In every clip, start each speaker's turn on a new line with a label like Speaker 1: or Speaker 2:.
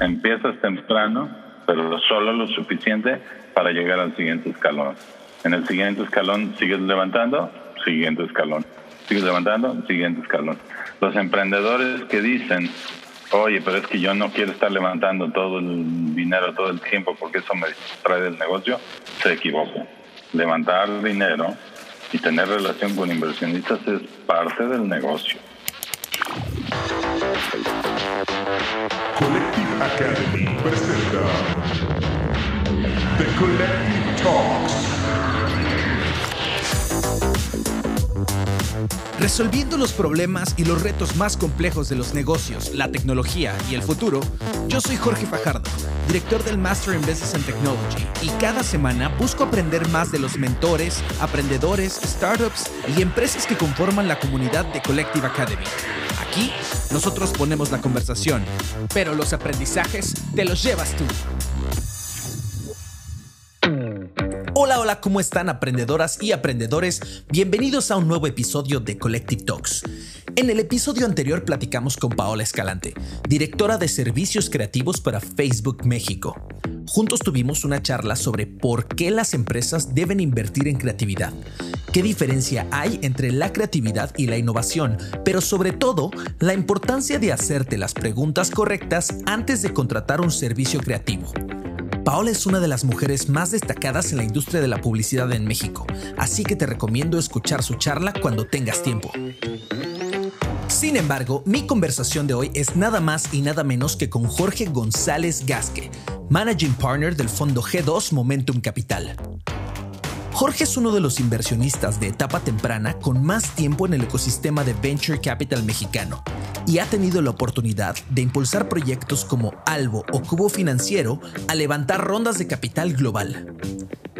Speaker 1: Empiezas temprano, pero solo lo suficiente para llegar al siguiente escalón. En el siguiente escalón sigues levantando, siguiente escalón. Sigues levantando, siguiente escalón. Los emprendedores que dicen, oye, pero es que yo no quiero estar levantando todo el dinero todo el tiempo porque eso me distrae del negocio, se equivocan. Levantar dinero y tener relación con inversionistas es parte del negocio.
Speaker 2: Collective Academy presenta The Collective Talks.
Speaker 3: Resolviendo los problemas y los retos más complejos de los negocios, la tecnología y el futuro, yo soy Jorge Fajardo, director del Master in Business and Technology, y cada semana busco aprender más de los mentores, aprendedores, startups y empresas que conforman la comunidad de Collective Academy. Aquí, nosotros ponemos la conversación, pero los aprendizajes te los llevas tú. Hola, ¿cómo están aprendedoras y aprendedores? Bienvenidos a un nuevo episodio de Collective Talks. En el episodio anterior platicamos con Paola Escalante, directora de servicios creativos para Facebook México. Juntos tuvimos una charla sobre por qué las empresas deben invertir en creatividad, qué diferencia hay entre la creatividad y la innovación, pero sobre todo la importancia de hacerte las preguntas correctas antes de contratar un servicio creativo. Paola es una de las mujeres más destacadas en la industria de la publicidad en México, así que te recomiendo escuchar su charla cuando tengas tiempo. Sin embargo, mi conversación de hoy es nada más y nada menos que con Jorge González Gasque, Managing Partner del fondo G2 Momentum Capital. Jorge es uno de los inversionistas de etapa temprana con más tiempo en el ecosistema de Venture Capital mexicano y ha tenido la oportunidad de impulsar proyectos como Albo o Cubo Financiero a levantar rondas de capital global.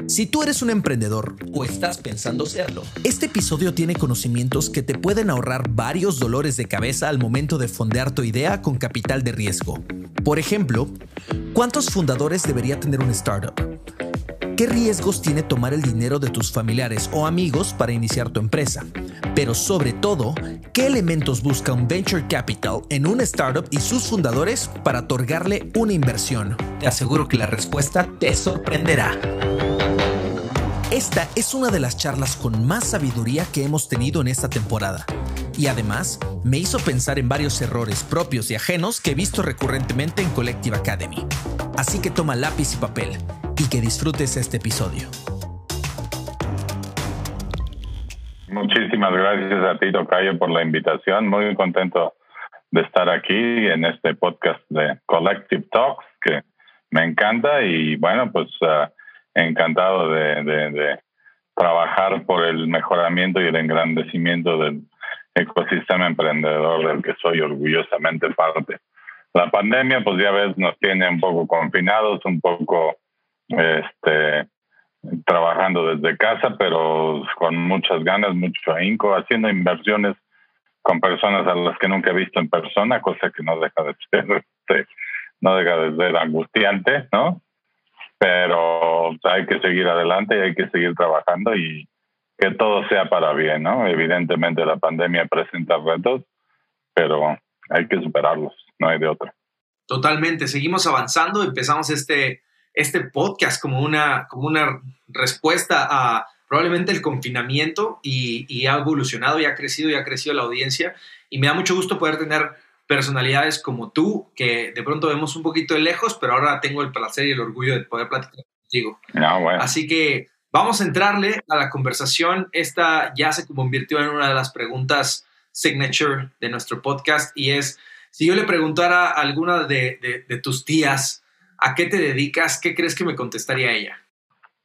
Speaker 3: Si tú eres un emprendedor o estás pensando serlo, este episodio tiene conocimientos que te pueden ahorrar varios dolores de cabeza al momento de fondear tu idea con capital de riesgo. Por ejemplo, ¿cuántos fundadores debería tener un startup? ¿Qué riesgos tiene tomar el dinero de tus familiares o amigos para iniciar tu empresa? Pero sobre todo, ¿qué elementos busca un venture capital en una startup y sus fundadores para otorgarle una inversión? Te aseguro que la respuesta te sorprenderá. Esta es una de las charlas con más sabiduría que hemos tenido en esta temporada. Y además, me hizo pensar en varios errores propios y ajenos que he visto recurrentemente en Collective Academy. Así que toma lápiz y papel y que disfrutes este episodio.
Speaker 1: Muchísimas gracias a ti, Tocayo, por la invitación. Muy contento de estar aquí en este podcast de Collective Talks, que me encanta y bueno, pues uh, encantado de, trabajar por el mejoramiento y el engrandecimiento del ecosistema emprendedor del que soy orgullosamente parte. La pandemia, pues ya ves, nos tiene un poco confinados, un poco este, trabajando desde casa, pero con muchas ganas, mucho ahínco, haciendo inversiones con personas a las que nunca he visto en persona, cosa que no deja de ser, este, no deja de ser angustiante, ¿no? Pero hay que seguir adelante y hay que seguir trabajando y que todo sea para bien, ¿no? Evidentemente la pandemia presenta retos, pero hay que superarlos, no hay de otra.
Speaker 3: Totalmente, seguimos avanzando, empezamos este este podcast como una, como una respuesta a probablemente el confinamiento y, ha evolucionado y ha crecido y ha crecido la audiencia. Y me da mucho gusto poder tener personalidades como tú, que de pronto vemos un poquito de lejos, pero ahora tengo el placer y el orgullo de poder platicar contigo.
Speaker 1: Ah,
Speaker 3: Así que vamos a entrarle a la conversación. Esta ya se convirtió en una de las preguntas signature de nuestro podcast y es, si yo le preguntara a alguna de, de tus tías, ¿a qué te dedicas? ¿Qué crees que me contestaría ella?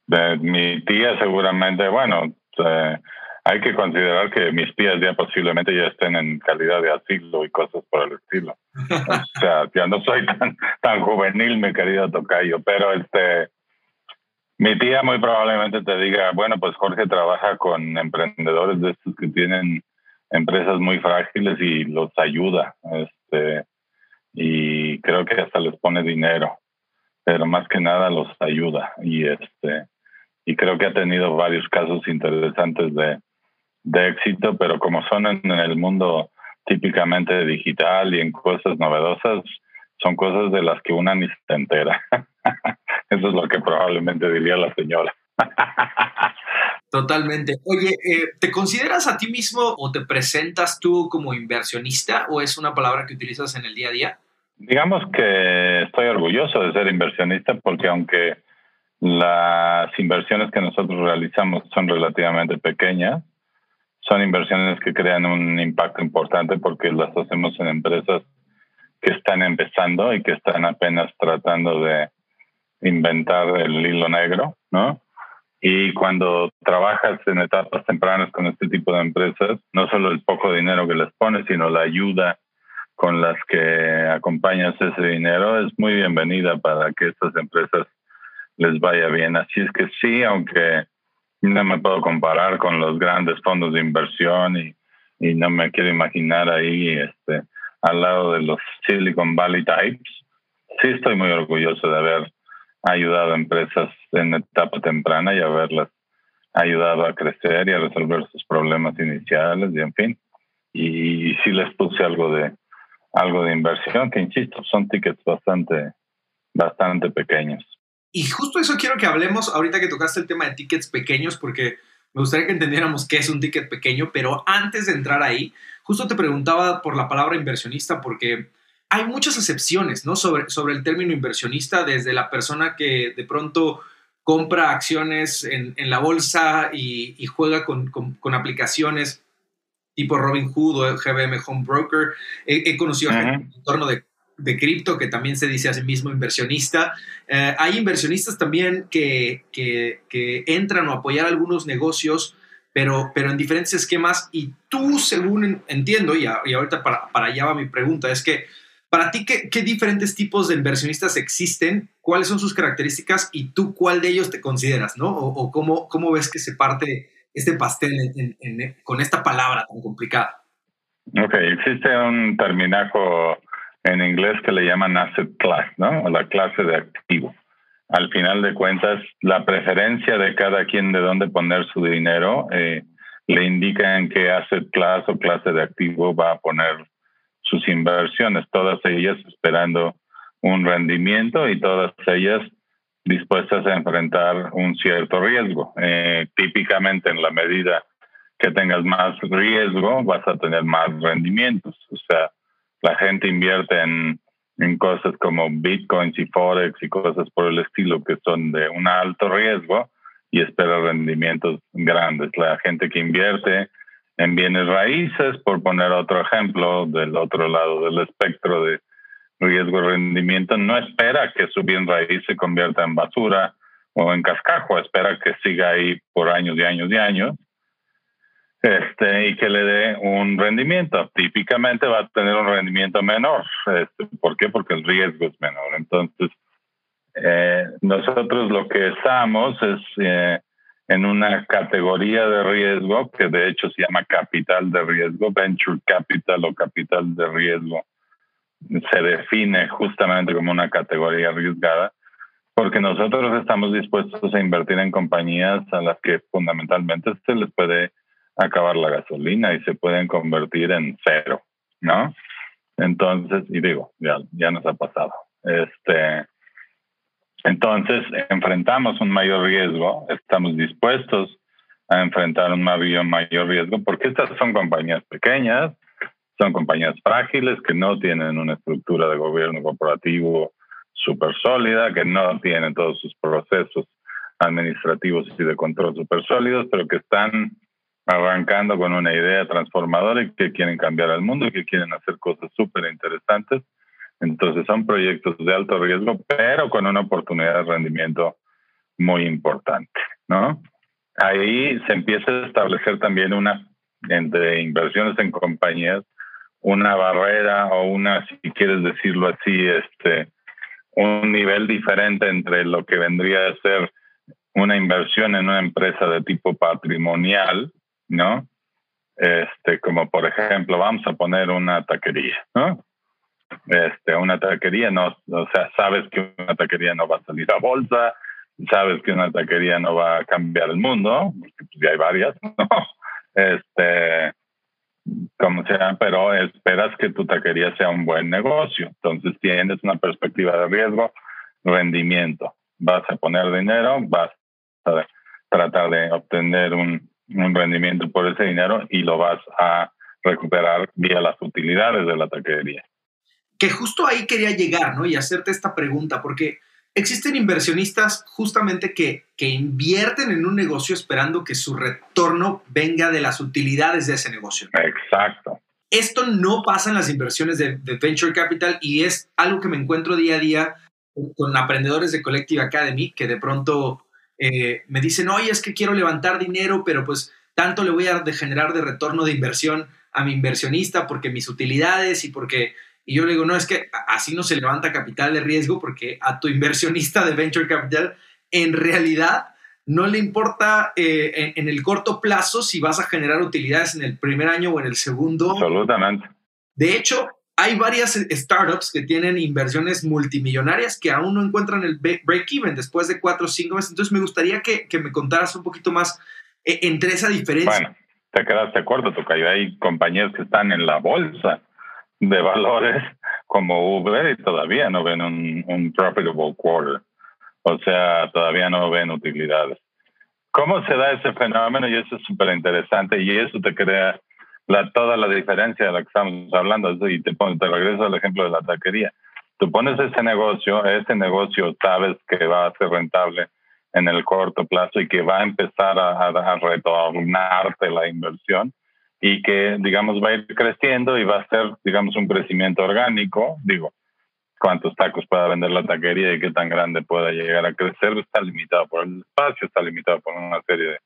Speaker 1: De mi tía seguramente, bueno, eh, hay que considerar que mis tías ya posiblemente ya estén en calidad de asilo y cosas por el estilo. o sea, ya no soy tan, tan juvenil, mi querido Tocayo, pero este, mi tía muy probablemente te diga, bueno, pues Jorge trabaja con emprendedores de estos que tienen empresas muy frágiles y los ayuda, este, y creo que hasta les pone dinero pero más que nada los ayuda y este y creo que ha tenido varios casos interesantes de, de éxito, pero como son en, el mundo típicamente digital y en cosas novedosas, son cosas de las que una ni se entera. Eso es lo que probablemente diría la señora.
Speaker 4: Totalmente. Oye, eh, ¿te consideras a ti mismo o te presentas tú como inversionista o es una palabra que utilizas en el día a día?
Speaker 1: Digamos que estoy orgulloso de ser inversionista porque aunque las inversiones que nosotros realizamos son relativamente pequeñas, son inversiones que crean un impacto importante porque las hacemos en empresas que están empezando y que están apenas tratando de inventar el hilo negro, ¿no? Y cuando trabajas en etapas tempranas con este tipo de empresas, no solo el poco dinero que les pones, sino la ayuda con las que acompañas ese dinero es muy bienvenida para que estas empresas les vaya bien. Así es que sí, aunque no me puedo comparar con los grandes fondos de inversión y, y no me quiero imaginar ahí este, al lado de los Silicon Valley types, sí estoy muy orgulloso de haber ayudado a empresas en etapa temprana y haberlas ayudado a crecer y a resolver sus problemas iniciales y en fin. Y, sí les puse algo de algo de inversión que insisto, son tickets bastante bastante pequeños.
Speaker 4: Y justo eso quiero que hablemos ahorita que tocaste el tema de tickets pequeños porque me gustaría que entendiéramos qué es un ticket pequeño, pero antes de entrar ahí, justo te preguntaba por la palabra inversionista porque hay muchas excepciones, ¿no? Sobre, sobre el término inversionista, desde la persona que de pronto compra acciones en, la bolsa y, juega con, aplicaciones tipo Robin Hood o GBM Home Broker. He, conocido gente en el entorno de, de cripto que también se dice a sí mismo inversionista. Eh, hay inversionistas también que, que, entran o apoyar algunos negocios, pero, pero en diferentes esquemas. Y tú, según entiendo, y, y ahorita para, para allá va mi pregunta, es que para ti, ¿qué, diferentes tipos de inversionistas existen? ¿Cuáles son sus características? Y tú, ¿cuál de ellos te consideras? ¿no? ¿O, cómo, cómo, ves que se parte este pastel con esta palabra tan complicada?
Speaker 1: Ok, existe un terminajo en inglés que le llaman asset class, ¿no? O la clase de activo. Al final de cuentas, la preferencia de cada quien de dónde poner su dinero eh, le indica en qué asset class o clase de activo va a poner sus inversiones, todas ellas esperando un rendimiento y todas ellas dispuestas a enfrentar un cierto riesgo. Eh, típicamente en la medida que tengas más riesgo, vas a tener más rendimientos. O sea, la gente invierte en, cosas como bitcoins y forex y cosas por el estilo que son de un alto riesgo y espera rendimientos grandes. La gente que invierte en bienes raíces, por poner otro ejemplo del otro lado del espectro de riesgo y rendimiento, no espera que su bien raíz se convierta en basura o en cascajo, espera que siga ahí por años y años y años este, y que le dé un rendimiento. Típicamente va a tener un rendimiento menor. Este, ¿Por qué? Porque el riesgo es menor. Entonces, eh, nosotros lo que estamos es eh, en una categoría de riesgo que de hecho se llama capital de riesgo, venture capital o capital de riesgo. Se define justamente como una categoría arriesgada porque nosotros estamos dispuestos a invertir en compañías a las que fundamentalmente se les puede acabar la gasolina y se pueden convertir en cero, ¿no? Entonces, y digo, ya, ya nos ha pasado. Este, entonces, enfrentamos un mayor riesgo, estamos dispuestos a enfrentar un mayor riesgo porque estas son compañías pequeñas, son compañías frágiles que no tienen una estructura de gobierno corporativo súper sólida, que no tienen todos sus procesos administrativos y de control súper sólidos, pero que están arrancando con una idea transformadora y que quieren cambiar al mundo y que quieren hacer cosas súper interesantes entonces son proyectos de alto riesgo, pero con una oportunidad de rendimiento muy importante, ¿no? Ahí se empieza a establecer también una, entre inversiones en compañías, una barrera o una, si quieres decirlo así, este, un nivel diferente entre lo que vendría a ser una inversión en una empresa de tipo patrimonial, ¿no? Este, como por ejemplo, vamos a poner una taquería, ¿no? este, una taquería, no, o sea, sabes que una taquería no va a salir a bolsa, sabes que una taquería no va a cambiar el mundo, porque pues, ya hay varias, ¿no? Este, como sea, pero esperas que tu taquería sea un buen negocio. Entonces tienes una perspectiva de riesgo, rendimiento. Vas a poner dinero, vas a tratar de obtener un, un rendimiento por ese dinero y lo vas a recuperar vía las utilidades de la taquería.
Speaker 4: Que justo ahí quería llegar, ¿no? Y hacerte esta pregunta, porque existen inversionistas justamente que, que invierten en un negocio esperando que su retorno venga de las utilidades de ese negocio.
Speaker 1: Exacto.
Speaker 4: Esto no pasa en las inversiones de, Venture Capital y es algo que me encuentro día a día con aprendedores de Collective Academy que de pronto eh, me dicen, oye, es que quiero levantar dinero, pero pues tanto le voy a generar de retorno de inversión a mi inversionista porque mis utilidades y porque... Y yo le digo, no, es que así no se levanta capital de riesgo porque a tu inversionista de venture capital en realidad no le importa eh, en, el corto plazo si vas a generar utilidades en el primer año o en el segundo.
Speaker 1: Absolutamente.
Speaker 4: De hecho, hay varias startups que tienen inversiones multimillonarias que aún no encuentran el break-even después de cuatro o cinco meses. Entonces, me gustaría que, que me contaras un poquito más eh, entre esa diferencia.
Speaker 1: Bueno, te quedaste corto, Tocayo. Hay compañías que están en la bolsa de valores como Uber y todavía no ven un, un profitable quarter. O sea, todavía no ven utilidades. ¿Cómo se da ese fenómeno? Y eso es súper interesante y eso te crea la, toda la diferencia de la que estamos hablando. Y te, te regreso al ejemplo de la taquería. Tú pones ese negocio, ese negocio sabes que va a ser rentable en el corto plazo y que va a empezar a, a, retornarte la inversión y que, digamos, va a ir creciendo y va a ser, digamos, un crecimiento orgánico. Digo, cuántos tacos pueda vender la taquería y qué tan grande pueda llegar a crecer está limitado por el espacio, está limitado por una serie de,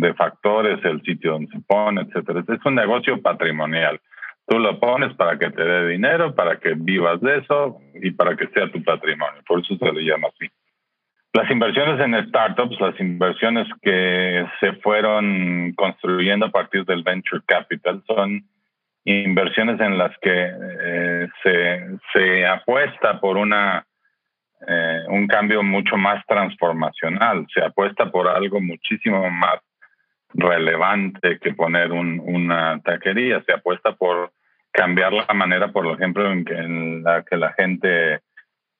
Speaker 1: de factores, el sitio donde se pone, etcétera. Es un negocio patrimonial. Tú lo pones para que te dé dinero, para que vivas de eso y para que sea tu patrimonio. Por eso se le llama así. Las inversiones en startups, las inversiones que se fueron construyendo a partir del venture capital son inversiones en las que eh, se, se, apuesta por una eh, un cambio mucho más transformacional, se apuesta por algo muchísimo más relevante que poner un, una taquería, se apuesta por cambiar la manera, por ejemplo, en, que, en la que la gente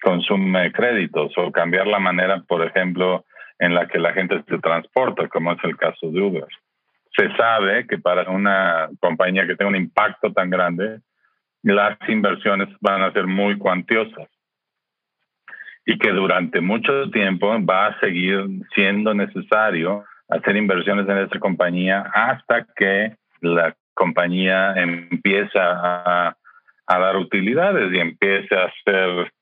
Speaker 1: consume créditos o cambiar la manera, por ejemplo, en la que la gente se transporta, como es el caso de Uber. Se sabe que para una compañía que tenga un impacto tan grande, las inversiones van a ser muy cuantiosas y que durante mucho tiempo va a seguir siendo necesario hacer inversiones en esta compañía hasta que la compañía empieza a, dar utilidades y empiece a ser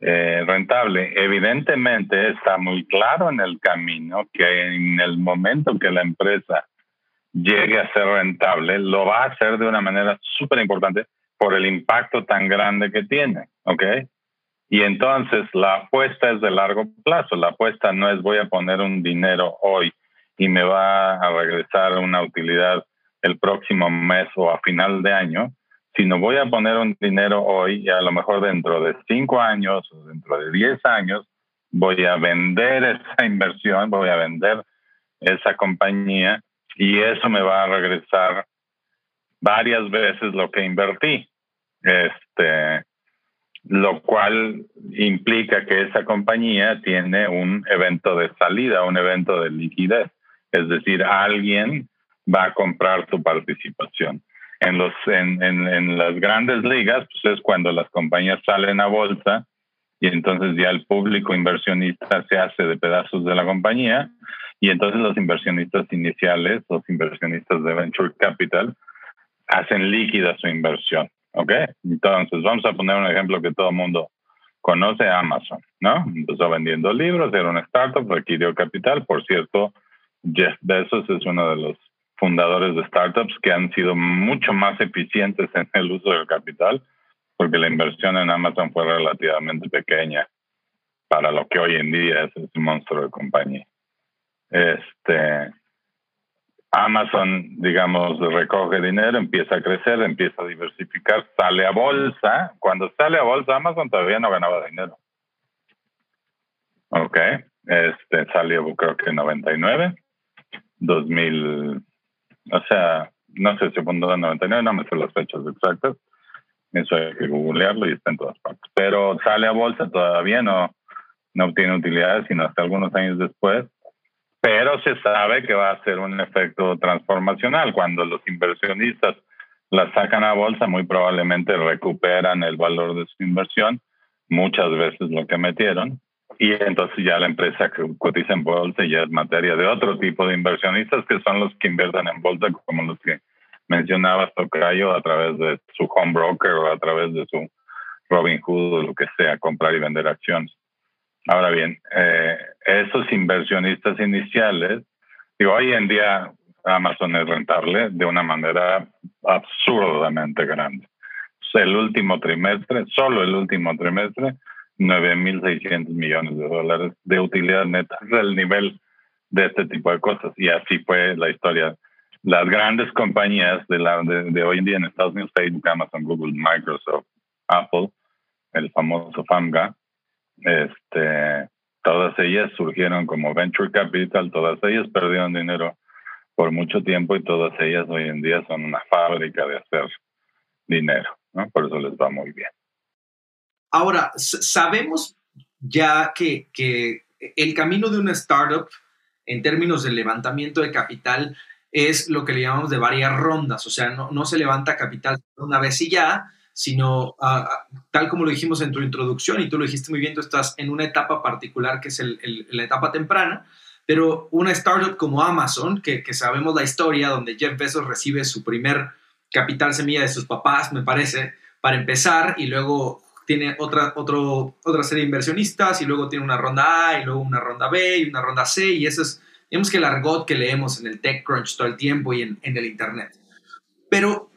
Speaker 1: eh, rentable. Evidentemente está muy claro en el camino que en el momento que la empresa llegue a ser rentable, lo va a hacer de una manera súper importante por el impacto tan grande que tiene. Y entonces la apuesta es de largo plazo. La apuesta no es voy a poner un dinero hoy y me va a regresar una utilidad el próximo mes o a final de año, si no voy a poner un dinero hoy y a lo mejor dentro de cinco años o dentro de diez años voy a vender esa inversión, voy a vender esa compañía y eso me va a regresar varias veces lo que invertí. Este, lo cual implica que esa compañía tiene un evento de salida, un evento de liquidez. Es decir, alguien va a comprar tu participación en, los, en, en, las grandes ligas, pues es cuando las compañías salen a bolsa y entonces ya el público inversionista se hace de pedazos de la compañía y entonces los inversionistas iniciales, los inversionistas de venture capital, hacen líquida su inversión. ¿Ok? Entonces, vamos a poner un ejemplo que todo el mundo conoce, Amazon, ¿no? Empezó vendiendo libros, era una startup, requirió capital. Por cierto, Jeff Bezos es uno de los fundadores de startups que han sido mucho más eficientes en el uso del capital, porque la inversión en Amazon fue relativamente pequeña para lo que hoy en día es un monstruo de compañía. Este, Amazon, digamos, recoge dinero, empieza a crecer, empieza a diversificar, sale a bolsa. Cuando sale a bolsa, Amazon todavía no ganaba dinero. Ok, este salió creo que en 99, 2000, o sea, no sé si fundó en 99, no me sé las fechas exactas. Eso hay que googlearlo y está en todas partes. Pero sale a bolsa todavía, no, no obtiene utilidades, sino hasta algunos años después. Pero se sabe que va a ser un efecto transformacional. Cuando los inversionistas la sacan a bolsa, muy probablemente recuperan el valor de su inversión, muchas veces lo que metieron, y entonces ya la empresa que cotiza en bolsa ya es materia de otro tipo de inversionistas que son los que invierten en bolsa, como los que mencionabas, Tocayo, a través de su home broker o a través de su Robinhood o lo que sea, comprar y vender acciones. Ahora bien, eh, esos inversionistas iniciales, digo, hoy en día Amazon es rentable de una manera absurdamente grande. El último trimestre, solo el último trimestre, 9.600 millones de dólares de utilidad neta. Es el nivel de este tipo de cosas. Y así fue la historia. Las grandes compañías de, la, de, hoy en día en Estados Unidos, Facebook, Amazon, Google, Microsoft, Apple, el famoso FAMGA, este, todas ellas surgieron como venture capital, todas ellas perdieron dinero por mucho tiempo y todas ellas hoy en día son una fábrica de hacer dinero, ¿no? Por eso les va muy bien.
Speaker 4: Ahora, sabemos ya que, el camino de una startup en términos de levantamiento de capital es lo que le llamamos de varias rondas, o sea, no, se levanta capital una vez y ya, sino ah, tal como lo dijimos en tu introducción y tú lo dijiste muy bien, tú estás en una etapa particular que es la etapa temprana, pero una startup como Amazon, que, que, sabemos la historia, donde Jeff Bezos recibe su primer capital semilla de sus papás, me parece, para empezar, y luego tiene otra, otro, otra serie de inversionistas y luego tiene una ronda A y luego una ronda B y una ronda C y eso es, digamos que el argot que leemos en el TechCrunch todo el tiempo y en, en el Internet. Pero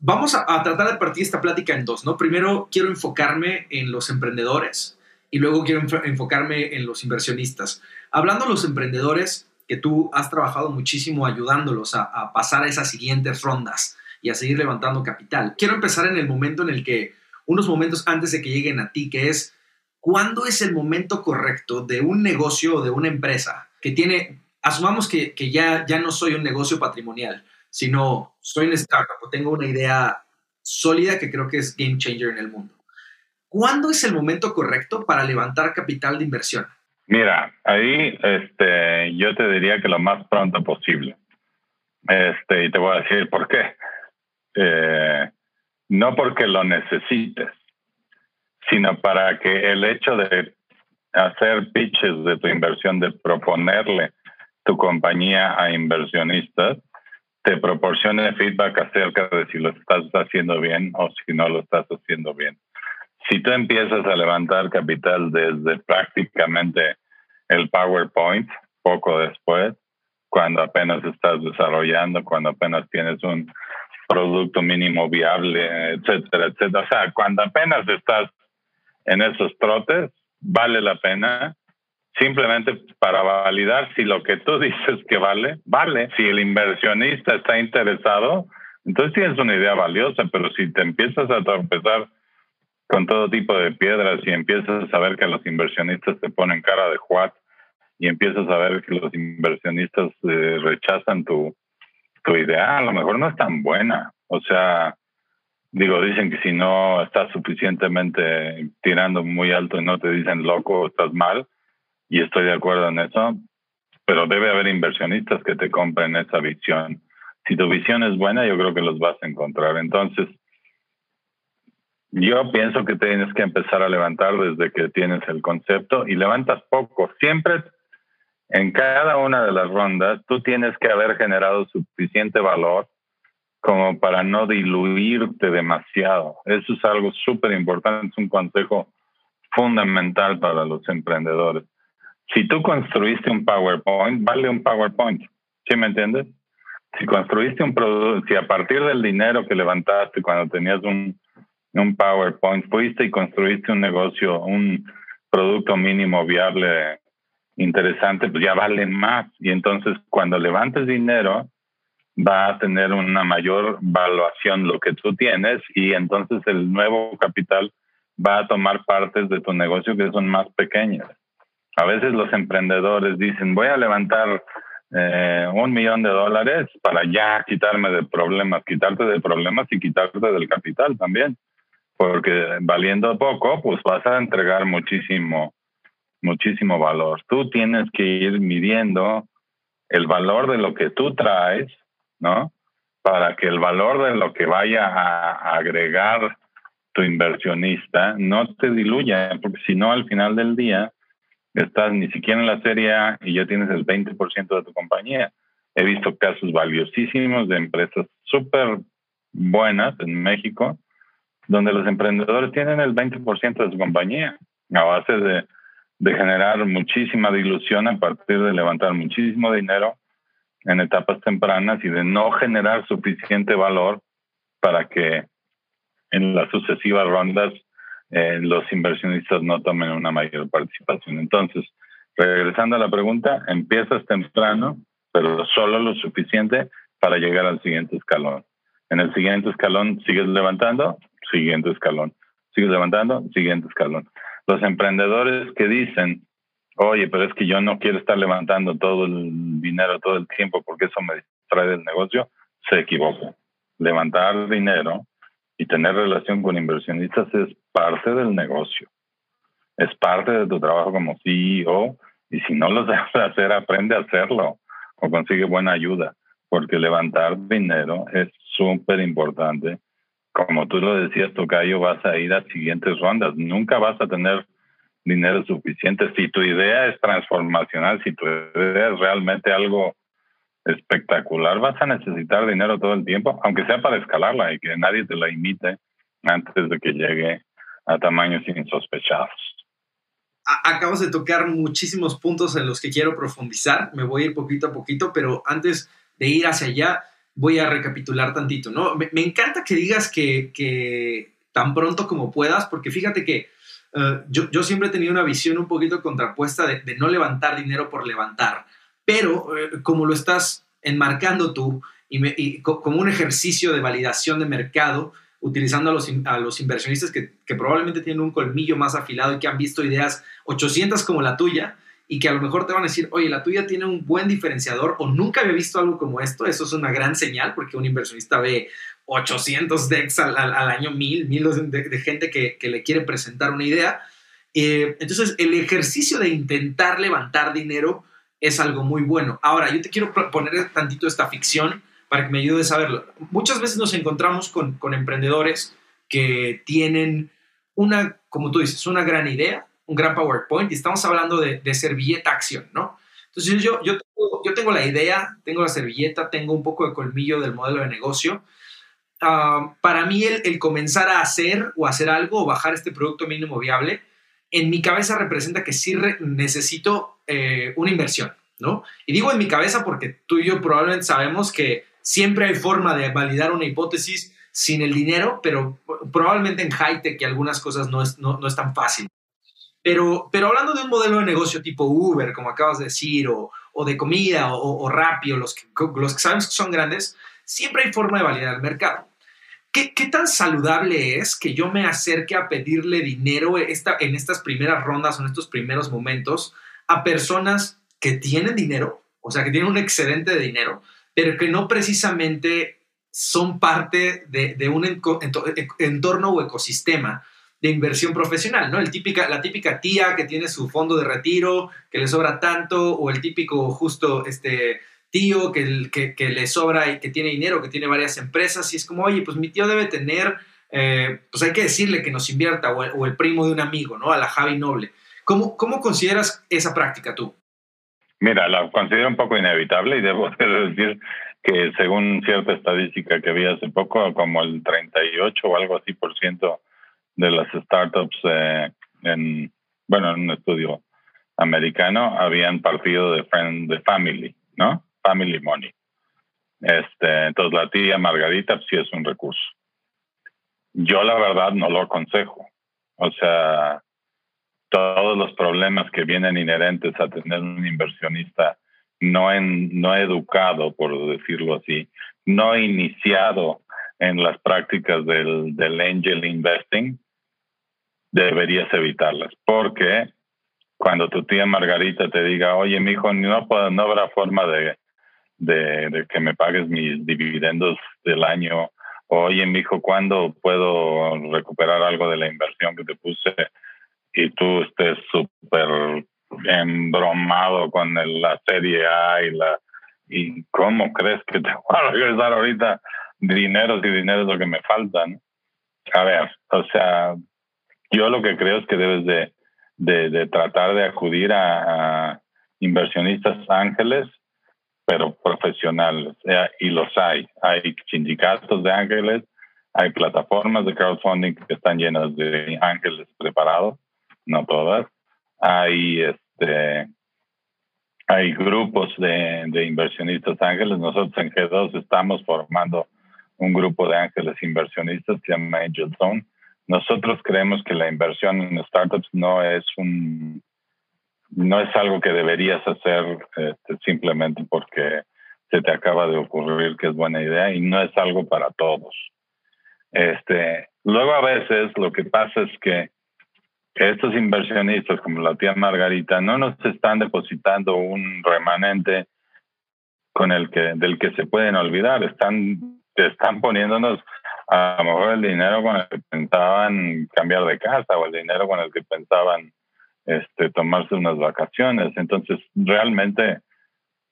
Speaker 4: vamos a, tratar de partir esta plática en dos, ¿no? Primero quiero enfocarme en los emprendedores y luego quiero enfocarme en los inversionistas. Hablando de los emprendedores, que tú has trabajado muchísimo ayudándolos a, a pasar a esas siguientes rondas y a seguir levantando capital. Quiero empezar en el momento en el que unos momentos antes de que lleguen a ti, que es cuándo es el momento correcto de un negocio o de una empresa que tiene, asumamos que, que ya, ya no soy un negocio patrimonial, sino soy un startup o tengo una idea sólida que creo que es game changer en el mundo. ¿Cuándo es el momento correcto para levantar capital de inversión?
Speaker 1: Mira, ahí este, yo te diría que lo más pronto posible. Este, y te voy a decir por qué. Eh, no porque lo necesites, sino para que el hecho de hacer pitches de tu inversión, de proponerle tu compañía a inversionistas, te proporcione feedback acerca de si lo estás haciendo bien o si no lo estás haciendo bien. Si tú empiezas a levantar capital desde prácticamente el PowerPoint, poco después, cuando apenas estás desarrollando, cuando apenas tienes un producto mínimo viable, etcétera, etcétera. O sea, cuando apenas estás en esos trotes, vale la pena simplemente para validar si lo que tú dices que vale, vale. Si el inversionista está interesado, entonces tienes una idea valiosa, pero si te empiezas a tropezar con todo tipo de piedras y empiezas a ver que los inversionistas te ponen cara de juat y empiezas a ver que los inversionistas eh, rechazan tu, tu idea a lo mejor no es tan buena. O sea, digo, dicen que si no estás suficientemente tirando muy alto y no te dicen loco, estás mal. Y estoy de acuerdo en eso. Pero debe haber inversionistas que te compren esa visión. Si tu visión es buena, yo creo que los vas a encontrar. Entonces, yo pienso que tienes que empezar a levantar desde que tienes el concepto y levantas poco. Siempre en cada una de las rondas tú tienes que haber generado suficiente valor como para no diluirte demasiado. Eso es algo súper importante, es un consejo fundamental para los emprendedores. Si tú construiste un PowerPoint, vale un PowerPoint. ¿Sí me entiendes? Si construiste un producto, si a partir del dinero que levantaste cuando tenías un, un PowerPoint, fuiste y construiste un negocio, un producto mínimo viable interesante, pues ya vale más. Y entonces cuando levantes dinero, va a tener una mayor valuación lo que tú tienes y entonces el nuevo capital va a tomar partes de tu negocio que son más pequeñas. A veces los emprendedores dicen, voy a levantar eh, un millón de dólares para ya quitarme de problemas, quitarte de problemas y quitarte del capital también. Porque valiendo poco, pues vas a entregar muchísimo, muchísimo valor. Tú tienes que ir midiendo el valor de lo que tú traes, ¿no? Para que el valor de lo que vaya a agregar tu inversionista no te diluya, porque si no, al final del día, estás ni siquiera en la serie A y ya tienes el 20% de tu compañía. He visto casos valiosísimos de empresas súper buenas en México, donde los emprendedores tienen el 20% de su compañía, a base de, de generar muchísima dilución a partir de levantar muchísimo dinero en etapas tempranas y de no generar suficiente valor para que en las sucesivas rondas eh, los inversionistas no tomen una mayor participación. Entonces, regresando a la pregunta, empiezas temprano, pero solo lo suficiente para llegar al siguiente escalón. En el siguiente escalón sigues levantando, siguiente escalón. Sigues levantando, siguiente escalón. Los emprendedores que dicen, oye, pero es que yo no quiero estar levantando todo el dinero todo el tiempo porque eso me distrae del negocio, se equivocan. Levantar dinero y tener relación con inversionistas es parte del negocio. Es parte de tu trabajo como CEO y si no lo sabes hacer, aprende a hacerlo o consigue buena ayuda, porque levantar dinero es súper importante. Como tú lo decías, Tocayo, vas a ir a siguientes rondas. Nunca vas a tener dinero suficiente. Si tu idea es transformacional, si tu idea es realmente algo espectacular, vas a necesitar dinero todo el tiempo, aunque sea para escalarla y que nadie te la imite antes de que llegue a tamaños insospechados.
Speaker 4: Acabas de tocar muchísimos puntos en los que quiero profundizar. Me voy a ir poquito a poquito, pero antes de ir hacia allá, voy a recapitular tantito, ¿no? Me, encanta que digas que, tan pronto como puedas, porque fíjate que eh, yo, siempre he tenido una visión un poquito contrapuesta de no levantar dinero por levantar pero eh, como lo estás enmarcando tú y, como un ejercicio de validación de mercado, utilizando a los, inversionistas que, probablemente tienen un colmillo más afilado y que han visto ideas 800 como la tuya y que a lo mejor te van a decir, oye, la tuya tiene un buen diferenciador o nunca había visto algo como esto, eso es una gran señal porque un inversionista ve 800 decks al, año, mil, mil de, gente que, que, le quiere presentar una idea. Eh, entonces, el ejercicio de intentar levantar dinero es algo muy bueno. Ahora, yo te quiero poner tantito esta ficción para que me ayudes a verlo. Muchas veces nos encontramos con, emprendedores que tienen una, como tú dices, una gran idea, un gran PowerPoint, y estamos hablando de, servilleta acción, ¿no? Entonces yo, yo, tengo, yo tengo la idea, tengo la servilleta, tengo un poco de colmillo del modelo de negocio. Ah, para mí el, comenzar a hacer o hacer algo o bajar este producto mínimo viable, en mi cabeza representa que sí necesito eh, una inversión, ¿no? Y digo en mi cabeza porque tú y yo probablemente sabemos que siempre hay forma de validar una hipótesis sin el dinero, pero probablemente en high-tech y algunas cosas no es, no, es tan fácil. Pero, pero hablando de un modelo de negocio tipo Uber, como acabas de decir, o, de comida, o, o los que, los que sabemos que son grandes, siempre hay forma de validar el mercado. ¿Qué, ¿Qué, tan saludable es que yo me acerque a pedirle dinero en estas primeras rondas o en estos primeros momentos a personas que tienen dinero, o sea, que tienen un excedente de dinero, pero que no precisamente son parte de, un entorno o ecosistema de inversión profesional, ¿no? El típica, la típica tía que tiene su fondo de retiro, que le sobra tanto, o el típico justo este tío que, que, le sobra y que tiene dinero, que tiene varias empresas, y es como, oye, pues mi tío debe tener, eh, pues hay que decirle que nos invierta, o el, o el, primo de un amigo, ¿no? A la Javi Noble. ¿Cómo, ¿Cómo consideras esa práctica tú?
Speaker 1: Mira, la considero un poco inevitable y debo decir que según cierta estadística que vi hace poco, como el 38 o algo así por ciento de las startups eh, en, bueno, en un estudio americano habían partido de friend, de family, ¿no? Family money. Este, entonces la tía Margarita sí es un recurso. Yo la verdad no lo aconsejo. O sea, todos los problemas que vienen inherentes a tener un inversionista no, en, no educado, por decirlo así, no iniciado en las prácticas del, del angel investing, deberías evitarlas, porque cuando tu tía Margarita te diga, oye, mi hijo, no, no habrá forma de, de, que me pagues mis dividendos del año. Oye, mi hijo, ¿cuándo puedo recuperar algo de la inversión que te puse? Y tú estés súper embromado con la serie A y la... ¿Y cómo crees que te voy a regresar ahorita dinero y dinero es lo que me faltan? A ver, o sea, yo lo que creo es que debes de, tratar de acudir a, inversionistas ángeles, pero profesionales, y los hay. Hay sindicatos de ángeles, hay plataformas de crowdfunding que están llenas de ángeles preparados, no todas. Hay este hay grupos de, de, inversionistas ángeles. Nosotros en G2 estamos formando un grupo de ángeles inversionistas que se llama Angel Zone, nosotros creemos que la inversión en startups no es un no es algo que deberías hacer este, simplemente porque se te acaba de ocurrir que es buena idea y no es algo para todos. Este, luego a veces lo que pasa es que estos inversionistas como la tía Margarita no nos están depositando un remanente con el que del que se pueden olvidar, están están poniéndonos a lo mejor el dinero con el que pensaban cambiar de casa o el dinero con el que pensaban este, tomarse unas vacaciones. Entonces, realmente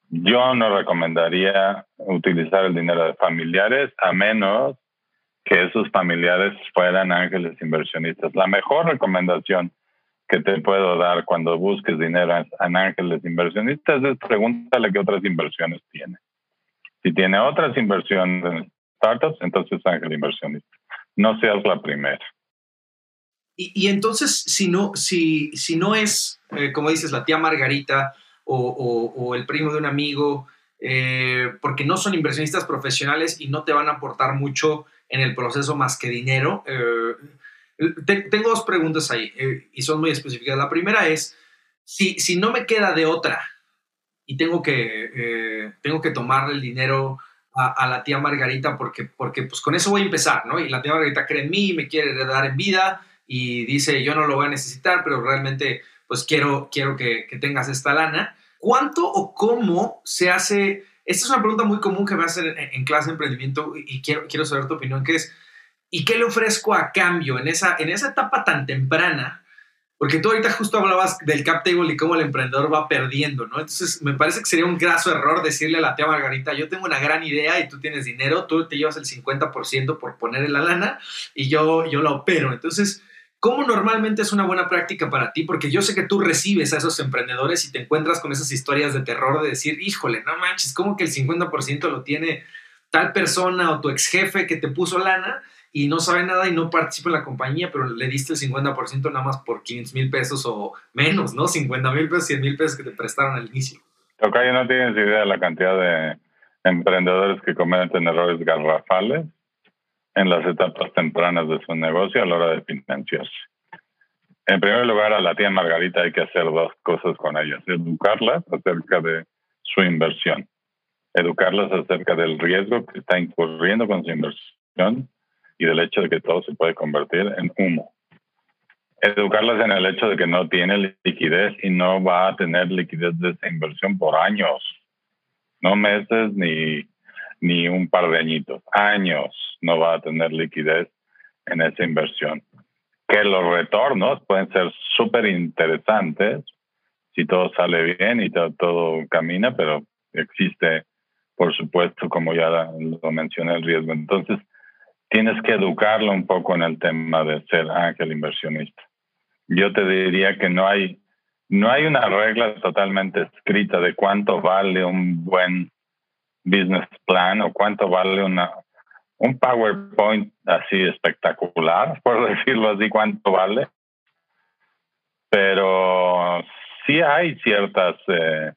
Speaker 1: yo no recomendaría utilizar el dinero de familiares a menos que esos familiares fueran ángeles inversionistas. La mejor recomendación que te puedo dar cuando busques dinero en ángeles inversionistas es pregúntale qué otras inversiones tiene. Si tiene otras inversiones startups, entonces ángel inversionista. No seas la primera.
Speaker 4: Y, entonces, si no, si, si no es, eh, como dices, la tía Margarita o, el primo de un amigo, eh, porque no son inversionistas profesionales y no te van a aportar mucho en el proceso más que dinero. Eh, tengo dos preguntas ahí y son muy específicas. La primera es, si, si no me queda de otra y tengo que, tengo que tomar el dinero a, la tía Margarita porque, porque pues con eso voy a empezar, ¿no? Y la tía Margarita cree en mí, me quiere dar vida y dice, yo no lo voy a necesitar, pero realmente pues quiero, quiero que, tengas esta lana. ¿Cuánto o cómo se hace? Esta es una pregunta muy común que me hacen en, en clase de emprendimiento y quiero, quiero saber tu opinión, que es, ¿y qué le ofrezco a cambio en esa, en esa etapa tan temprana? Porque tú ahorita justo hablabas del cap table y cómo el emprendedor va perdiendo, ¿no? Entonces, me parece que sería un graso error decirle a la tía Margarita, yo tengo una gran idea y tú tienes dinero, tú te llevas el 50% por poner la lana y yo, yo la opero. Entonces, ¿cómo normalmente es una buena práctica para ti? Porque yo sé que tú recibes a esos emprendedores y te encuentras con esas historias de terror de decir, híjole, no manches, ¿cómo que el 50% lo tiene tal persona o tu ex jefe que te puso lana? Y no sabe nada y no participa en la compañía, pero le diste el 50% nada más por 500 mil pesos o menos, ¿no? 50 mil pesos, 100 mil pesos que te prestaron al inicio.
Speaker 1: ya no tienes idea de la cantidad de emprendedores que cometen errores garrafales en las etapas tempranas de su negocio a la hora de financiarse. En primer lugar, a la tía Margarita hay que hacer dos cosas con ellas. Educarlas acerca de su inversión. Educarlas acerca del riesgo que está incurriendo con su inversión y del hecho de que todo se puede convertir en humo. Educarlas en el hecho de que no tiene liquidez y no va a tener liquidez de esa inversión por años, no meses ni, ni un par de añitos, años no va a tener liquidez en esa inversión. Que los retornos pueden ser súper interesantes si todo sale bien y todo, todo camina, pero existe, por supuesto, como ya lo mencioné, el riesgo. Entonces, tienes que educarlo un poco en el tema de ser ángel inversionista. Yo te diría que no hay, no hay una regla totalmente escrita de cuánto vale un buen business plan o cuánto vale una, un PowerPoint así espectacular, por decirlo así, cuánto vale. Pero sí hay ciertas eh,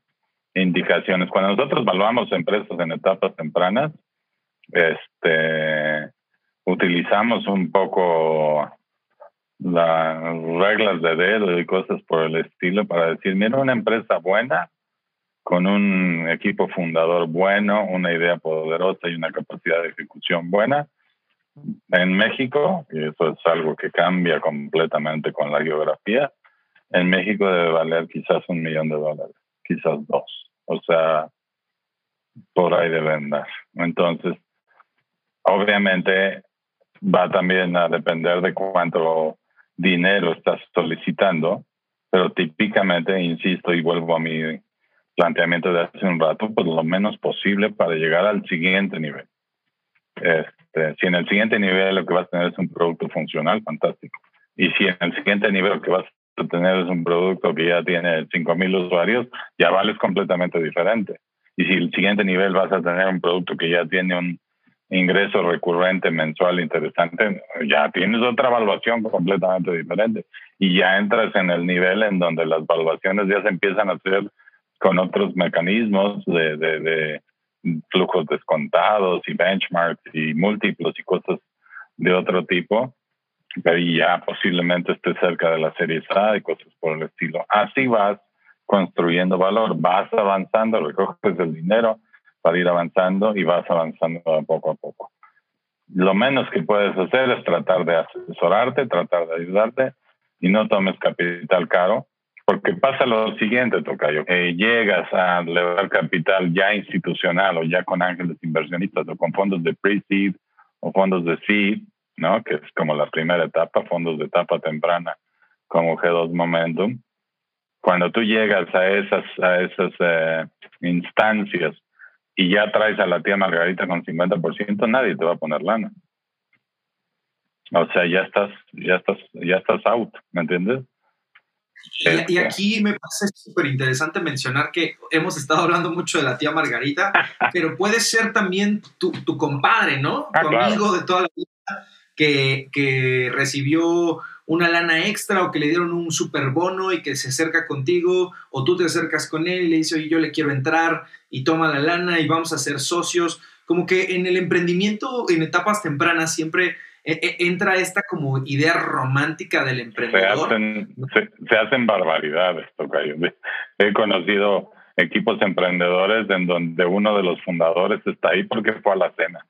Speaker 1: indicaciones. Cuando nosotros evaluamos empresas en etapas tempranas, este, utilizamos un poco las reglas de dedo y cosas por el estilo para decir, mira, una empresa buena, con un equipo fundador bueno, una idea poderosa y una capacidad de ejecución buena. En México, y eso es algo que cambia completamente con la geografía, en México debe valer quizás un millón de dólares, quizás dos. O sea, por ahí deben dar. Entonces, obviamente va también a depender de cuánto dinero estás solicitando, pero típicamente, insisto y vuelvo a mi planteamiento de hace un rato, pues lo menos posible para llegar al siguiente nivel. Este, si en el siguiente nivel lo que vas a tener es un producto funcional, fantástico. Y si en el siguiente nivel lo que vas a tener es un producto que ya tiene 5.000 usuarios, ya vales completamente diferente. Y si el siguiente nivel vas a tener un producto que ya tiene un ingreso recurrente mensual interesante, ya tienes otra evaluación completamente diferente. Y ya entras en el nivel en donde las evaluaciones ya se empiezan a hacer con otros mecanismos de, de, flujos descontados y benchmarks y múltiplos y cosas de otro tipo. Pero ya posiblemente esté cerca de la serie A y cosas por el estilo. Así vas construyendo valor, vas avanzando, recoges el dinero para ir avanzando y vas avanzando poco a poco. Lo menos que puedes hacer es tratar de asesorarte, tratar de ayudarte y no tomes capital caro, porque pasa lo siguiente, Tocayo, eh, llegas a levar capital ya institucional o ya con ángeles inversionistas o con fondos de pre-seed o fondos de seed, ¿no? que es como la primera etapa, fondos de etapa temprana como G2 Momentum, cuando tú llegas a esas, a esas eh, instancias y ya traes a la tía Margarita con 50%, nadie te va a poner lana. O sea, ya estás, ya estás, ya estás out, ¿me entiendes?
Speaker 4: Y, este. aquí me parece súper interesante mencionar que hemos estado hablando mucho de la tía Margarita, pero puede ser también tu, tu compadre, ¿no? Ah, tu amigo de toda la vida que, que recibió una lana extra o que le dieron un super bono y que se acerca contigo o tú te acercas con él y le dices, oye, yo le quiero entrar y toma la lana y vamos a ser socios. Como que en el emprendimiento en etapas tempranas siempre e, e, entra esta como idea romántica del emprendedor.
Speaker 1: Se hacen, barbaridades, Tocayo. He conocido equipos emprendedores en donde uno de los fundadores está ahí porque fue a la cena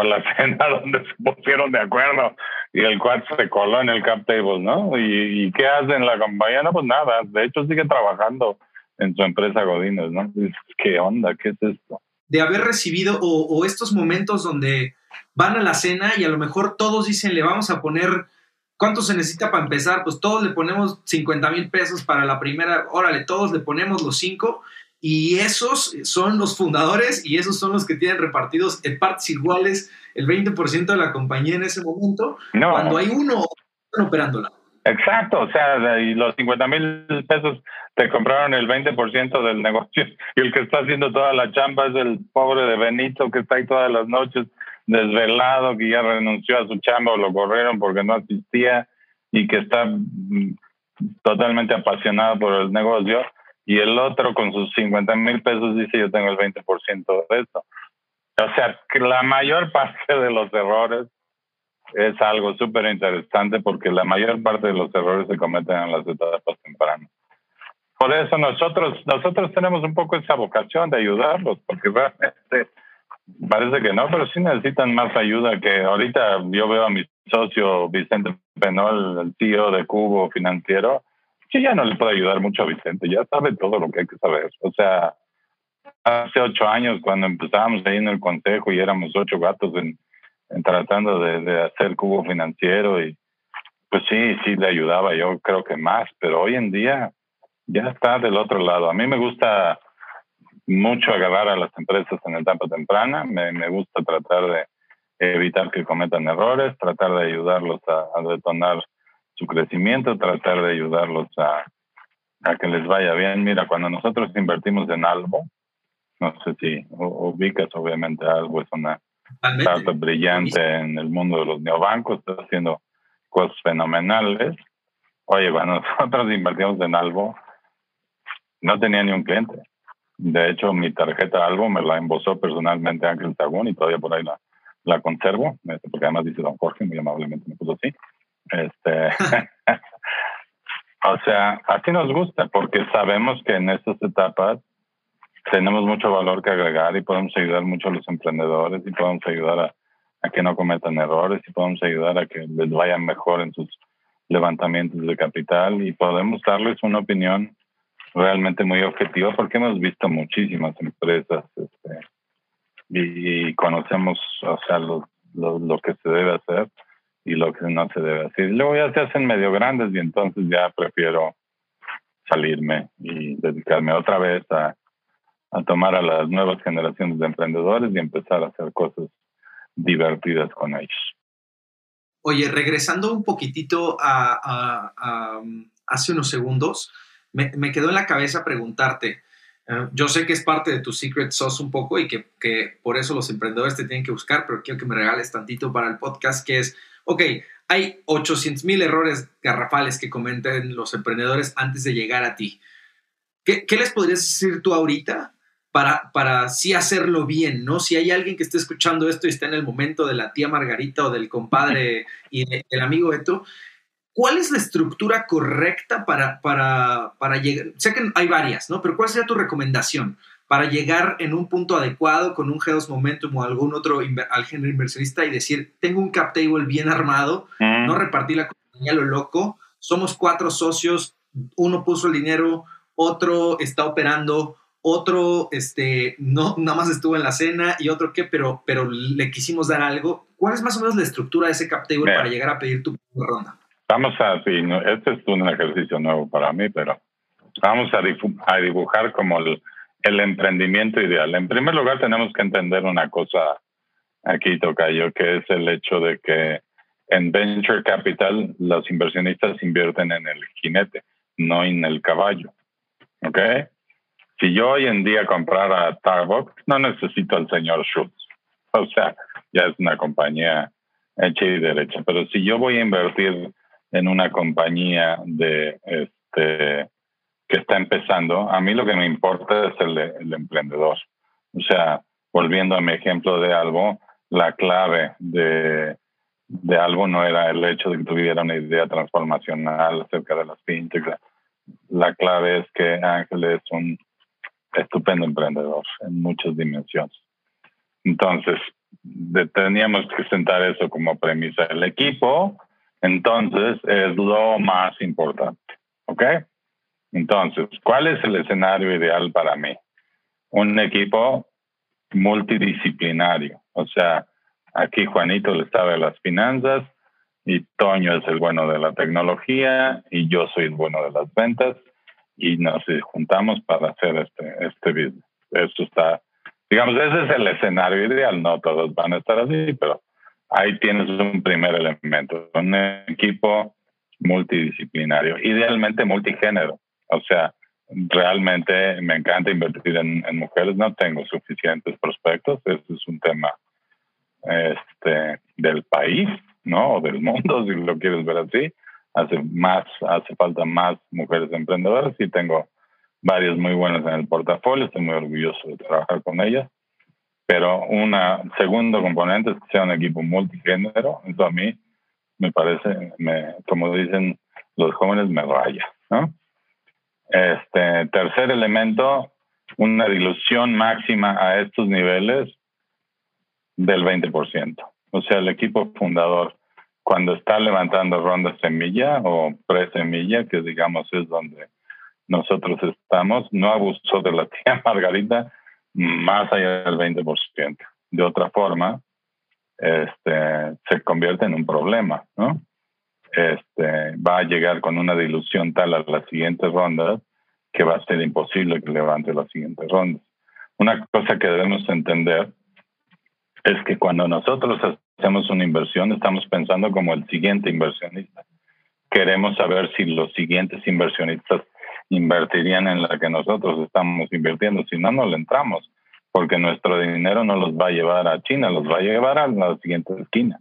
Speaker 1: a la cena donde se pusieron de acuerdo y el cual se coló en el cap table, ¿no? ¿Y, qué hace en la compañía? No, pues nada, de hecho sigue trabajando en su empresa Godines, ¿no? ¿Qué onda? ¿Qué es esto?
Speaker 4: De haber recibido o, estos momentos donde van a la cena y a lo mejor todos dicen, le vamos a poner, ¿cuánto se necesita para empezar? Pues todos le ponemos 50 mil pesos para la primera, órale, todos le ponemos los cinco y esos son los fundadores y esos son los que tienen repartidos en partes iguales el 20% de la compañía en ese momento, cuando hay uno operándola.
Speaker 1: Exacto, o sea, y los 50 mil pesos te compraron el 20% del negocio y el que está haciendo toda la chamba es el pobre de Benito que está ahí todas las noches desvelado, que ya renunció a su chamba o lo corrieron porque no asistía y que está mm, totalmente apasionado por el negocio y el otro con sus 50 mil pesos dice yo tengo el 20% de esto. O sea, que la mayor parte de los errores es algo súper interesante porque la mayor parte de los errores se cometen en las etapas tempranas. Por eso nosotros, nosotros tenemos un poco esa vocación de ayudarlos, porque realmente parece que no, pero sí necesitan más ayuda que ahorita yo veo a mi socio Vicente Penol, el CEO de Cubo Financiero, que ya no le puedo ayudar mucho a Vicente, ya sabe todo lo que hay que saber. O sea, hace ocho años cuando empezábamos ahí en el consejo y éramos ocho gatos en, tratando de, hacer cubo financiero y pues sí, sí le ayudaba yo creo que más, pero hoy en día ya está del otro lado. A mí me gusta mucho agarrar a las empresas en etapa temprana, me, me gusta tratar de evitar que cometan errores, tratar de ayudarlos a, a detonar su crecimiento, tratar de ayudarlos a, a que les vaya bien. Mira, cuando nosotros invertimos en algo, no sé si ubicas, obviamente algo es una startup brillante en el mundo de los neobancos, está haciendo cosas fenomenales. Oye, cuando nosotros invertimos en algo, no tenía ni un cliente. De hecho, mi tarjeta algo me la embosó personalmente Ángel Sagún y todavía por ahí la, la conservo, este, porque además dice don Jorge, muy amablemente me puso así. Este, o sea, así nos gusta porque sabemos que en estas etapas tenemos mucho valor que agregar y podemos ayudar mucho a los emprendedores y podemos ayudar a, que no cometan errores y podemos ayudar a que les vayan mejor en sus levantamientos de capital y podemos darles una opinión realmente muy objetiva porque hemos visto muchísimas empresas este, y, conocemos o sea lo, lo, que se debe hacer y lo que no se debe hacer. Luego ya se hacen medio grandes y entonces ya prefiero salirme y dedicarme otra vez a, a tomar a las nuevas generaciones de emprendedores y empezar a hacer cosas divertidas con ellos.
Speaker 4: Oye, regresando un poquitito a, hace unos segundos, me, quedó en la cabeza preguntarte, eh, yo sé que es parte de tu secret sauce un poco y que, que, por eso los emprendedores te tienen que buscar, pero quiero que me regales tantito para el podcast, que es, ok, hay 800 mil errores garrafales que cometen los emprendedores antes de llegar a ti. ¿Qué, ¿Qué, les podrías decir tú ahorita para, para sí hacerlo bien, ¿no? Si hay alguien que esté escuchando esto y está en el momento de la tía Margarita o del compadre y del amigo Eto, ¿cuál es la estructura correcta para, para, para llegar? Sé que hay varias, ¿no? Pero ¿cuál sería tu recomendación para llegar en un punto adecuado con un G2 Momentum o algún otro al género inversionista y decir, tengo un cap table bien armado, no repartí la compañía lo loco, somos cuatro socios, uno puso el dinero, otro está operando, otro este, no, nada más estuvo en la cena y otro que, pero, pero le quisimos dar algo. ¿Cuál es más o menos la estructura de ese cap table para llegar a pedir tu ronda?
Speaker 1: Vamos a, sí, este es un ejercicio nuevo para mí, pero vamos a, a dibujar como el, el, emprendimiento ideal. En primer lugar, tenemos que entender una cosa aquí, Tocayo, que es el hecho de que en Venture Capital los inversionistas invierten en el jinete, no en el caballo. ¿Ok? Si yo hoy en día comprara Starbucks, no necesito al señor Schultz. O sea, ya es una compañía hecha y derecha. Pero si yo voy a invertir en una compañía de este que está empezando, a mí lo que me importa es el, el emprendedor. O sea, volviendo a mi ejemplo de algo, la clave de, de algo no era el hecho de que tuviera una idea transformacional acerca de las fintechs. La clave es que Ángel es un estupendo emprendedor en muchas dimensiones. Entonces, teníamos que sentar eso como premisa. El equipo, entonces, es lo más importante. ¿Ok? Entonces, ¿cuál es el escenario ideal para mí? Un equipo multidisciplinario. O sea, aquí Juanito le sabe las finanzas y Toño es el bueno de la tecnología y yo soy el bueno de las ventas y nos juntamos para hacer este, este business. Eso está, digamos, ese es el escenario ideal, no todos van a estar así, pero ahí tienes un primer elemento, un equipo multidisciplinario, idealmente multigénero, o sea, realmente me encanta invertir en, mujeres, no tengo suficientes prospectos, ese es un tema este, del país, ¿no? O del mundo, si lo quieres ver así hace más, hace falta más mujeres emprendedoras y tengo varias muy buenas en el portafolio, estoy muy orgulloso de trabajar con ellas. Pero un segundo componente es que sea un equipo multigénero, eso a mí me parece, me, como dicen los jóvenes, me raya. ¿no? Este tercer elemento, una dilución máxima a estos niveles del 20%. O sea, el equipo fundador cuando está levantando ronda semilla o pre-semilla, que digamos es donde nosotros estamos, no abusó de la tía Margarita más allá del 20%. De otra forma, este, se convierte en un problema, ¿no? Este, va a llegar con una dilución tal a las siguientes rondas que va a ser imposible que levante las siguientes rondas. Una cosa que debemos entender es que cuando nosotros hacemos una inversión, estamos pensando como el siguiente inversionista. Queremos saber si los siguientes inversionistas invertirían en la que nosotros estamos invirtiendo. Si no, no le entramos, porque nuestro dinero no los va a llevar a China, los va a llevar a la siguiente esquina.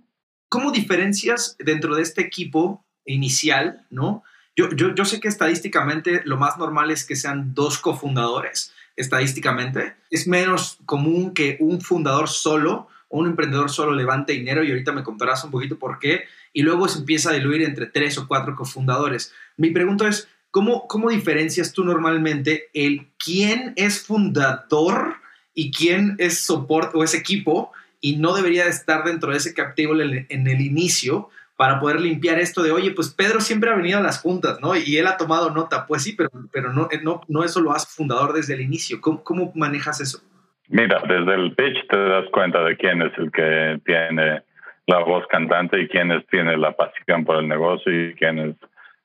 Speaker 4: ¿Cómo diferencias dentro de este equipo inicial, no? Yo, yo, yo sé que estadísticamente lo más normal es que sean dos cofundadores, estadísticamente. Es menos común que un fundador solo un emprendedor solo levante dinero y ahorita me contarás un poquito por qué, y luego se empieza a diluir entre tres o cuatro cofundadores. Mi pregunta es, ¿cómo, cómo diferencias tú normalmente el quién es fundador y quién es soporte o es equipo y no debería de estar dentro de ese cap en, el inicio para poder limpiar esto de, oye, pues Pedro siempre ha venido a las juntas, ¿no? Y él ha tomado nota. Pues sí, pero, pero no, no, no eso lo hace fundador desde el inicio. ¿Cómo, ¿Cómo manejas eso?
Speaker 1: Mira, desde el pitch te das cuenta de quién es el que tiene la voz cantante y quién es, tiene la pasión por el negocio y quién es,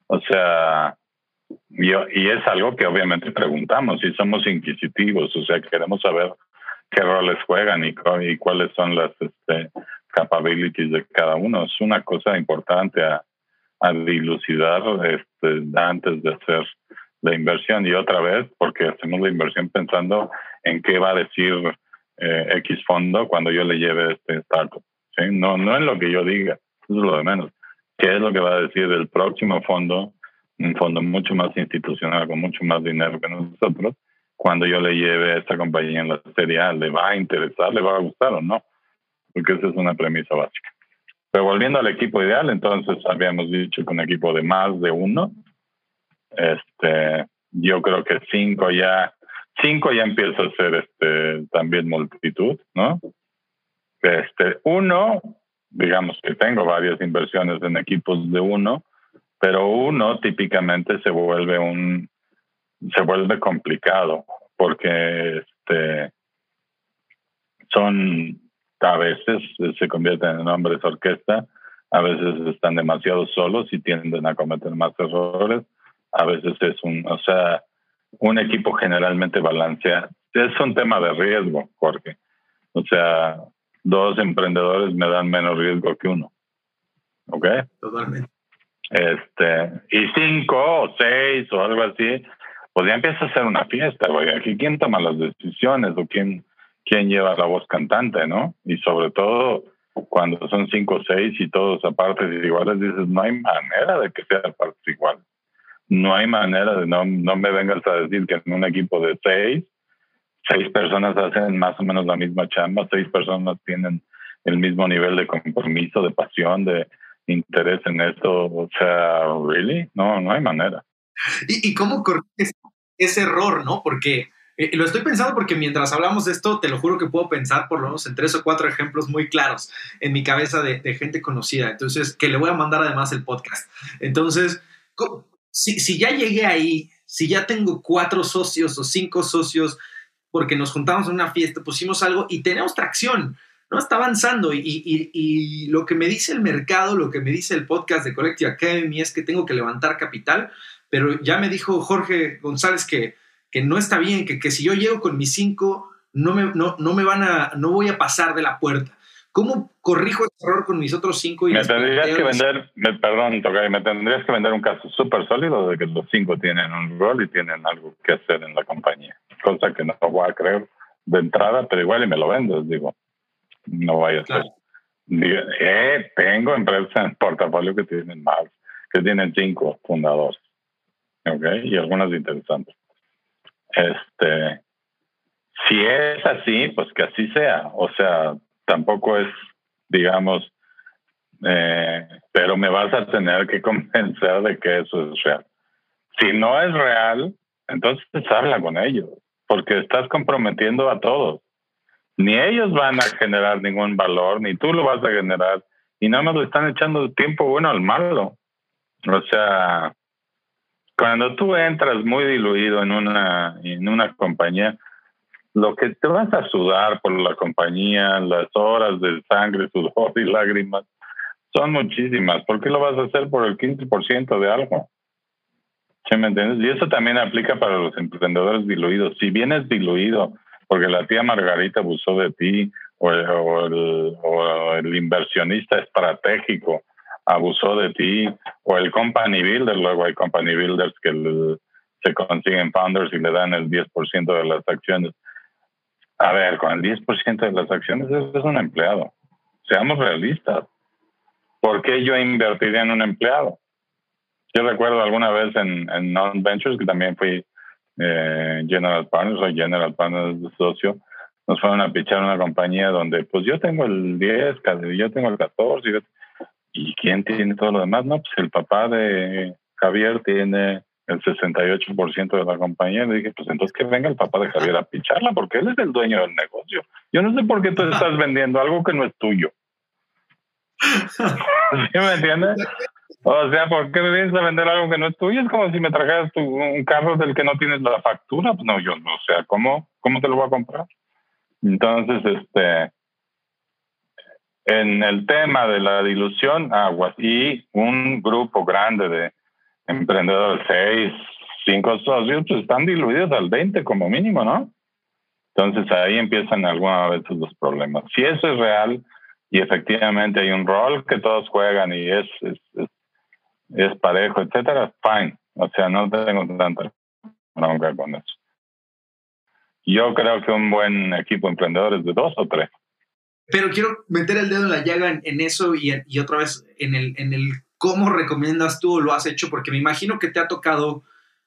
Speaker 1: o sea, yo, y es algo que obviamente preguntamos y somos inquisitivos, o sea, queremos saber qué roles juegan y, cuáles son las este, capabilities de cada uno. Es una cosa importante a, dilucidar este, antes de hacer la inversión y otra vez porque hacemos la inversión pensando en qué va a decir eh, X fondo cuando yo le lleve este startup. No, no en lo que yo diga, es lo de menos. ¿Qué es lo que va a decir el próximo fondo? Un fondo mucho más institucional, con mucho más dinero que nosotros. Cuando yo le lleve a esta compañía en la serie A, ¿le va a interesar, le va a gustar o no? Porque esa es una premisa básica. Pero volviendo al equipo ideal, entonces habíamos dicho que un equipo de más de uno, este, yo creo que cinco ya, cinco ya empieza a ser este, también multitud, ¿no? Este, uno, digamos que tengo varias inversiones en equipos de uno, pero uno típicamente se vuelve un, se vuelve complicado porque este, son a veces se convierten en hombres orquesta, a veces están demasiado solos y tienden a cometer más errores, a veces es un, o sea, un equipo generalmente balancea. Es un tema de riesgo, Jorge. O sea, dos emprendedores me dan menos riesgo que uno. ¿Ok?
Speaker 4: Totalmente.
Speaker 1: Este, y cinco o seis o algo así, pues ya empieza a ser una fiesta, güey. Aquí quién toma las decisiones o quién, quién lleva la voz cantante, ¿no? Y sobre todo cuando son cinco o seis y todos a partes iguales, dices, no hay manera de que sea partes iguales no hay manera de no, no me vengas a decir que en un equipo de seis, seis personas hacen más o menos la misma chamba, seis personas tienen el mismo nivel de compromiso, de pasión, de interés en esto. O sea, ¿really? No, no hay manera.
Speaker 4: ¿Y, y cómo corriges ese error, no? Porque eh, lo estoy pensando porque mientras hablamos de esto, te lo juro que puedo pensar por lo menos en tres o cuatro ejemplos muy claros en mi cabeza de, gente conocida. Entonces, que le voy a mandar además el podcast. Entonces, si, ya llegué ahí, si ya tengo cuatro socios o cinco socios, porque nos juntamos en una fiesta, pusimos algo y tenemos tracción, ¿no? Está avanzando y, y, lo que me dice el mercado, lo que me dice el podcast de Collective Academy es que tengo que levantar capital, pero ya me dijo Jorge González que, que no está bien, que, que si yo llego con mis cinco, no me, no, no me van a, no voy a pasar de la puerta. ¿Cómo corrijo ese error con mis otros cinco?
Speaker 1: Y me tendrías que vender, me, perdón, me tendrías que vender un caso súper sólido de que los cinco tienen un rol y tienen algo que hacer en la compañía. Cosa que no voy a creer de entrada, pero igual y me lo vendes, digo. No vaya a ser. Eh, tengo empresas en portafolio que tienen más, que tienen cinco fundadores. ¿Ok? Y algunas interesantes. Este, si es así, pues que así sea. O sea, tampoco es, digamos, eh, pero me vas a tener que convencer de que eso es real. Si no es real, entonces habla con ellos, porque estás comprometiendo a todos. Ni ellos van a generar ningún valor, ni tú lo vas a generar, y nada más le están echando tiempo bueno al malo. O sea, cuando tú entras muy diluido en una, en una compañía, lo que te vas a sudar por la compañía, las horas de sangre, sudor y lágrimas, son muchísimas. ¿Por qué lo vas a hacer por el 15% de algo? ¿Sí me entiendes? Y eso también aplica para los emprendedores diluidos. Si vienes diluido porque la tía Margarita abusó de ti o el, o el inversionista estratégico abusó de ti o el company builder, luego hay company builders que se consiguen founders y le dan el 10% de las acciones a ver, con el 10% de las acciones es un empleado. Seamos realistas. ¿Por qué yo invertiría en un empleado? Yo recuerdo alguna vez en, en Non-Ventures, que también fui eh, General Partners o General Partners de socio, nos fueron a pichar una compañía donde pues yo tengo el 10, yo tengo el 14, y ¿quién tiene todo lo demás? No, pues el papá de Javier tiene el 68% de la compañía. Le dije, pues entonces que venga el papá de Javier a picharla, porque él es el dueño del negocio. Yo no sé por qué tú estás vendiendo algo que no es tuyo. ¿Sí me entiendes? O sea, ¿por qué me vienes a vender algo que no es tuyo? Es como si me trajeras tu, un carro del que no tienes la factura. Pues no, yo no, o sea, ¿cómo, ¿cómo te lo voy a comprar? Entonces, este, en el tema de la dilución, aguas y un grupo grande de emprendedores, seis, cinco socios, pues están diluidos al 20 como mínimo, ¿no? Entonces ahí empiezan algunas veces los problemas. Si eso es real y efectivamente hay un rol que todos juegan y es, es, es, parejo, etcétera, fine. O sea, no tengo tanta bronca con eso. Yo creo que un buen equipo emprendedor es de dos o tres.
Speaker 4: Pero quiero meter el dedo en la llaga en, eso y, y, otra vez en el, en el cómo recomiendas tú o lo has hecho, porque me imagino que te ha tocado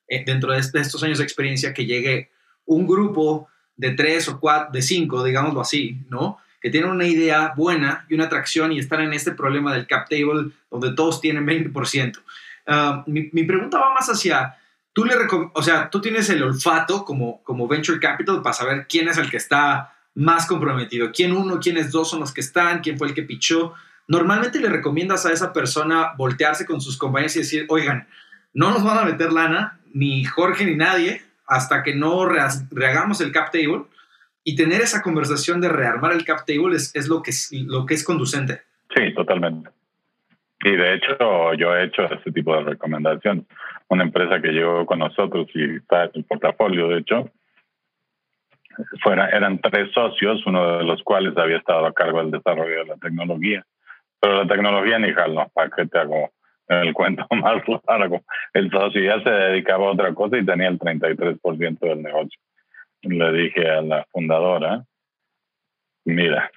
Speaker 4: eh, dentro de, estos años de experiencia que llegue un grupo de tres o cuatro, de cinco, digámoslo así, ¿no? Que tienen una idea buena y una atracción y están en este problema del cap table donde todos tienen 20%. Ah, mi, mi, pregunta va más hacia, tú le o sea, tú tienes el olfato como, como venture capital para saber quién es el que está más comprometido, quién uno, quiénes dos son los que están, quién fue el que pichó. Normalmente le recomiendas a esa persona voltearse con sus compañeros y decir, oigan, no nos van a meter lana, ni Jorge ni nadie, hasta que no rehagamos el cap table y tener esa conversación de rearmar el cap table es, es, lo, que es lo que es conducente.
Speaker 1: Sí, totalmente. Y de hecho, yo he hecho ese tipo de recomendación. Una empresa que llegó con nosotros y está en el portafolio, de hecho, fuera, eran tres socios, uno de los cuales había estado a cargo del desarrollo de la tecnología. Pero la tecnología ni jalo, para que te hago el cuento más largo. El socio ya se dedicaba a otra cosa y tenía el 33% del negocio. Le dije a la fundadora, mira,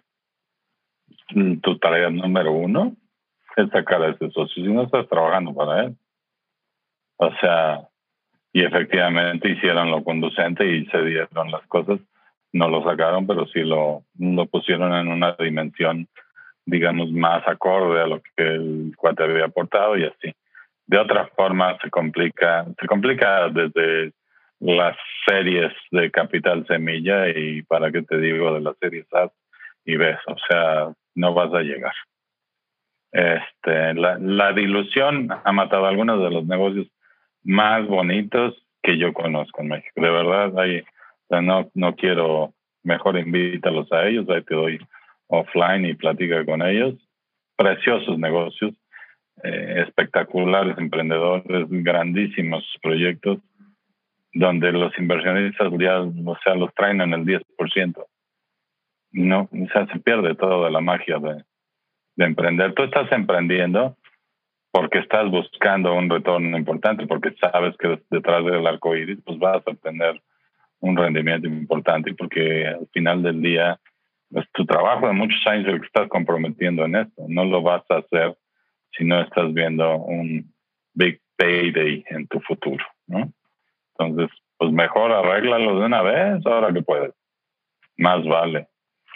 Speaker 1: tu tarea número uno es sacar a ese socio si no estás trabajando para él. O sea, y efectivamente hicieron lo conducente y se dieron las cosas. No lo sacaron, pero sí lo, lo pusieron en una dimensión digamos, más acorde a lo que el cuate había aportado y así. De otra forma se complica, se complica desde las series de Capital Semilla y para qué te digo de las series A y B, o sea, no vas a llegar. Este, la, la dilución ha matado algunos de los negocios más bonitos que yo conozco en México. De verdad, ahí, no, no quiero, mejor invítalos a ellos, ahí te doy offline y platica con ellos. Preciosos negocios, eh, espectaculares emprendedores, grandísimos proyectos, donde los inversionistas ya, o sea, los traen en el 10%. No, o sea, se pierde toda la magia de, de emprender. Tú estás emprendiendo porque estás buscando un retorno importante, porque sabes que detrás del arco iris pues vas a obtener un rendimiento importante, porque al final del día es tu trabajo de muchos años el que estás comprometiendo en esto. No lo vas a hacer si no estás viendo un big payday en tu futuro, ¿no? Entonces, pues mejor arréglalo de una vez ahora que puedes. Más vale.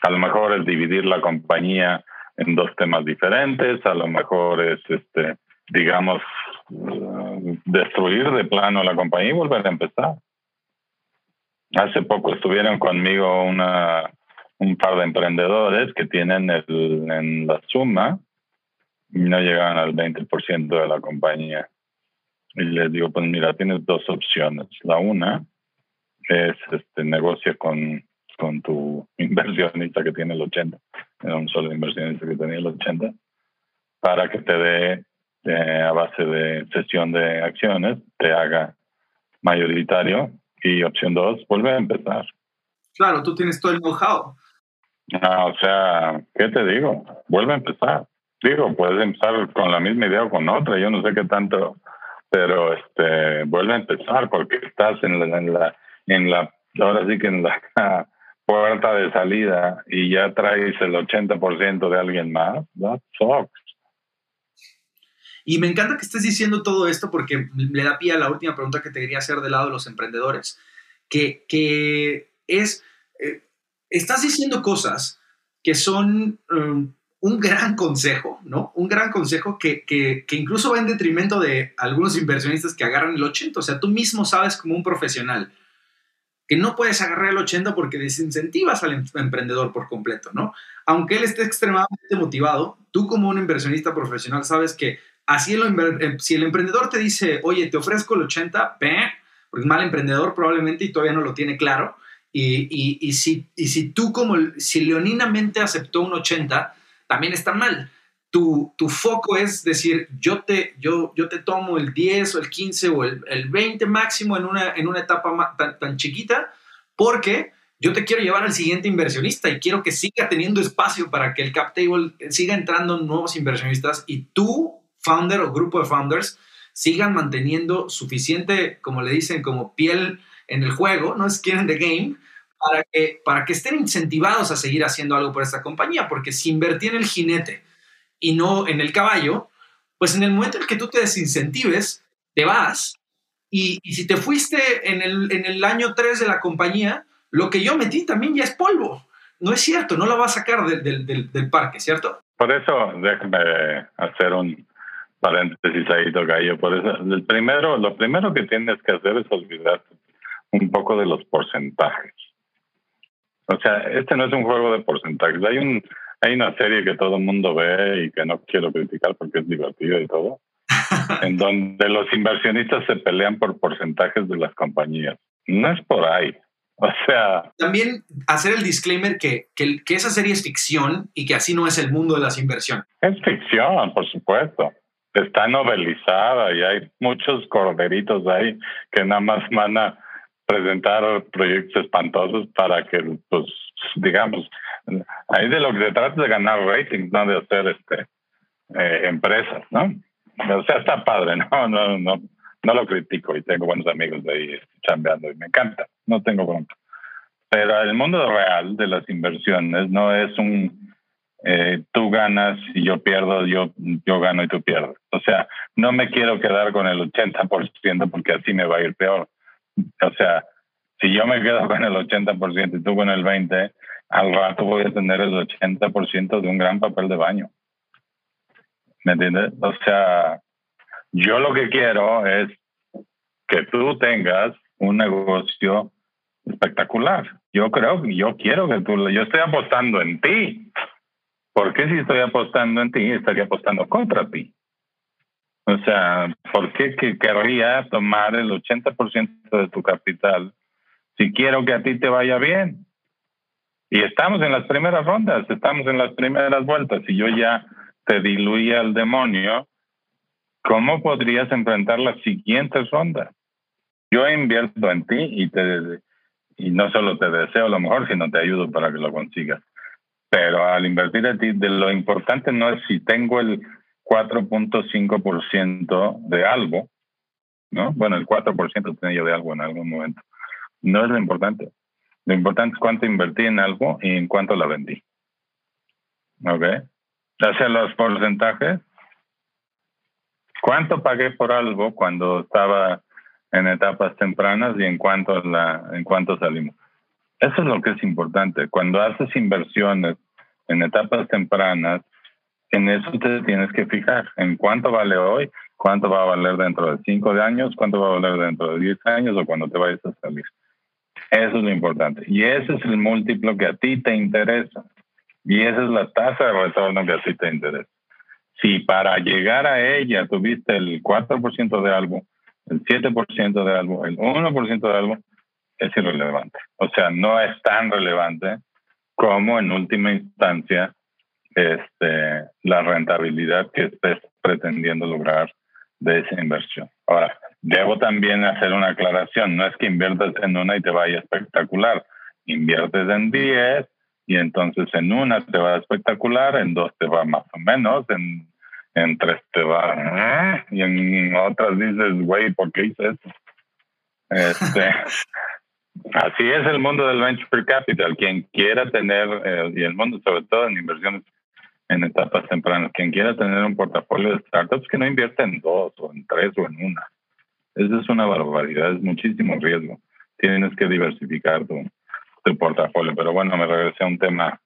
Speaker 1: A lo mejor es dividir la compañía en dos temas diferentes, a lo mejor es, este, digamos, uh, destruir de plano la compañía y volver a empezar. Hace poco estuvieron conmigo una un par de emprendedores que tienen el, en la suma y no llegan al 20% de la compañía. Y les digo, pues mira, tienes dos opciones. La una es este negocio con, con tu inversionista que tiene el 80, era un solo inversionista que tenía el 80, para que te dé eh, a base de sesión de acciones, te haga mayoritario. Y opción dos, vuelve a empezar.
Speaker 4: Claro, tú tienes todo el know-how.
Speaker 1: No, o sea, ¿qué te digo? Vuelve a empezar. Digo, puedes empezar con la misma idea o con otra, yo no sé qué tanto, pero este, vuelve a empezar porque estás en la, en la, en la ahora sí que en la puerta de salida y ya traes el 80% de alguien más. That sucks.
Speaker 4: Y me encanta que estés diciendo todo esto porque le da pie a la última pregunta que te quería hacer del lado de los emprendedores, que, que es, eh, estás diciendo cosas que son um, un gran consejo, ¿no? Un gran consejo que, que, incluso va en detrimento de algunos inversionistas que agarran el 80. O sea, tú mismo sabes como un profesional que no puedes agarrar el 80 porque desincentivas al em-, emprendedor por completo, ¿no? Aunque él esté extremadamente motivado, tú como un inversionista profesional sabes que así el, si el emprendedor te dice, oye, te ofrezco el 80, porque es mal emprendedor probablemente y todavía no lo tiene claro, y, y, si, y si tú como, si leoninamente aceptó un 80, también está mal. Tu, tu, foco es decir, yo te, yo, yo te tomo el 10 o el 15 o el, el 20 máximo en una, en una etapa tan, tan, chiquita, porque yo te quiero llevar al siguiente inversionista y quiero que siga teniendo espacio para que el cap table siga entrando nuevos inversionistas y tú, founder o grupo de founders, sigan manteniendo suficiente, como le dicen, como piel en el juego, no es in the game, para que, para que estén incentivados a seguir haciendo algo por esta compañía, porque si invertí en el jinete y no en el caballo, pues en el momento en que tú te desincentives, te vas, y, si te fuiste en el, en el año 3 de la compañía, lo que yo metí también ya es polvo. No es cierto, no la va a sacar del, del, del, parque, ¿cierto?
Speaker 1: Por eso déjame hacer un paréntesis ahí, Tocayo. Por eso, el primero, lo primero que tienes que hacer es olvidarte un poco de los porcentajes. O sea, este no es un juego de porcentajes. Hay un hay una serie que todo el mundo ve y que no quiero criticar porque es divertida y todo, en donde los inversionistas se pelean por porcentajes de las compañías. No es por ahí. O sea...
Speaker 4: También hacer el disclaimer que, que, que esa serie es ficción y que así no es el mundo de las inversiones.
Speaker 1: Es ficción, por supuesto está novelizada y hay muchos corderitos ahí que nada más van a presentar proyectos espantosos para que, pues, digamos, ahí de lo que se trata es de ganar rating, no de hacer este eh, empresas, ¿no? O sea, está padre, ¿no? No, no, no lo critico y tengo buenos amigos ahí chambeando y me encanta, no tengo bronca. Pero el mundo real de las inversiones no es un eh, tú ganas y yo pierdo, yo, yo gano y tú pierdes. O sea, no me quiero quedar con el 80% porque así me va a ir peor. O sea, si yo me quedo con el 80% y tú con el 20%, al rato voy a tener el 80% de un gran papel de baño. ¿Me entiendes? O sea, yo lo que quiero es que tú tengas un negocio espectacular. Yo creo, yo quiero que tú, yo estoy apostando en ti. ¿Por qué si estoy apostando en ti, estaría apostando contra ti? O sea, ¿por qué que querría tomar el 80% de tu capital si quiero que a ti te vaya bien? Y estamos en las primeras rondas, estamos en las primeras vueltas. Si yo ya te diluía al demonio, ¿cómo podrías enfrentar las siguientes rondas? Yo invierto en ti y, te, y no solo te deseo lo mejor, sino te ayudo para que lo consigas. Pero al invertir en ti, de lo importante no es si tengo el 4.5% de algo, ¿no? Bueno, el 4% tenía yo de algo en algún momento. No es lo importante. Lo importante es cuánto invertí en algo y en cuánto la vendí. ¿Ok? Hacia los porcentajes. ¿Cuánto pagué por algo cuando estaba en etapas tempranas y en cuánto, la, en cuánto salimos? Eso es lo que es importante. Cuando haces inversiones en etapas tempranas, en eso te tienes que fijar, en cuánto vale hoy, cuánto va a valer dentro de cinco años, cuánto va a valer dentro de diez años o cuando te vayas a salir. Eso es lo importante. Y ese es el múltiplo que a ti te interesa. Y esa es la tasa de retorno que a ti te interesa. Si para llegar a ella tuviste el 4% de algo, el 7% de algo, el 1% de algo, es irrelevante. O sea, no es tan relevante como en última instancia este, la rentabilidad que estés pretendiendo lograr de esa inversión. Ahora, debo también hacer una aclaración, no es que inviertas en una y te vaya espectacular, inviertes en 10 y entonces en una te va espectacular, en dos te va más o menos, en, en tres te va, ¿eh? y en otras dices, güey, ¿por qué hice eso? Este, así es el mundo del venture capital. Quien quiera tener, eh, y el mundo sobre todo en inversiones en etapas tempranas. Quien quiera tener un portafolio de startups que no invierte en dos o en tres o en una. Eso es una barbaridad, es muchísimo riesgo. Tienes que diversificar tu, tu portafolio. Pero bueno, me regresé a un tema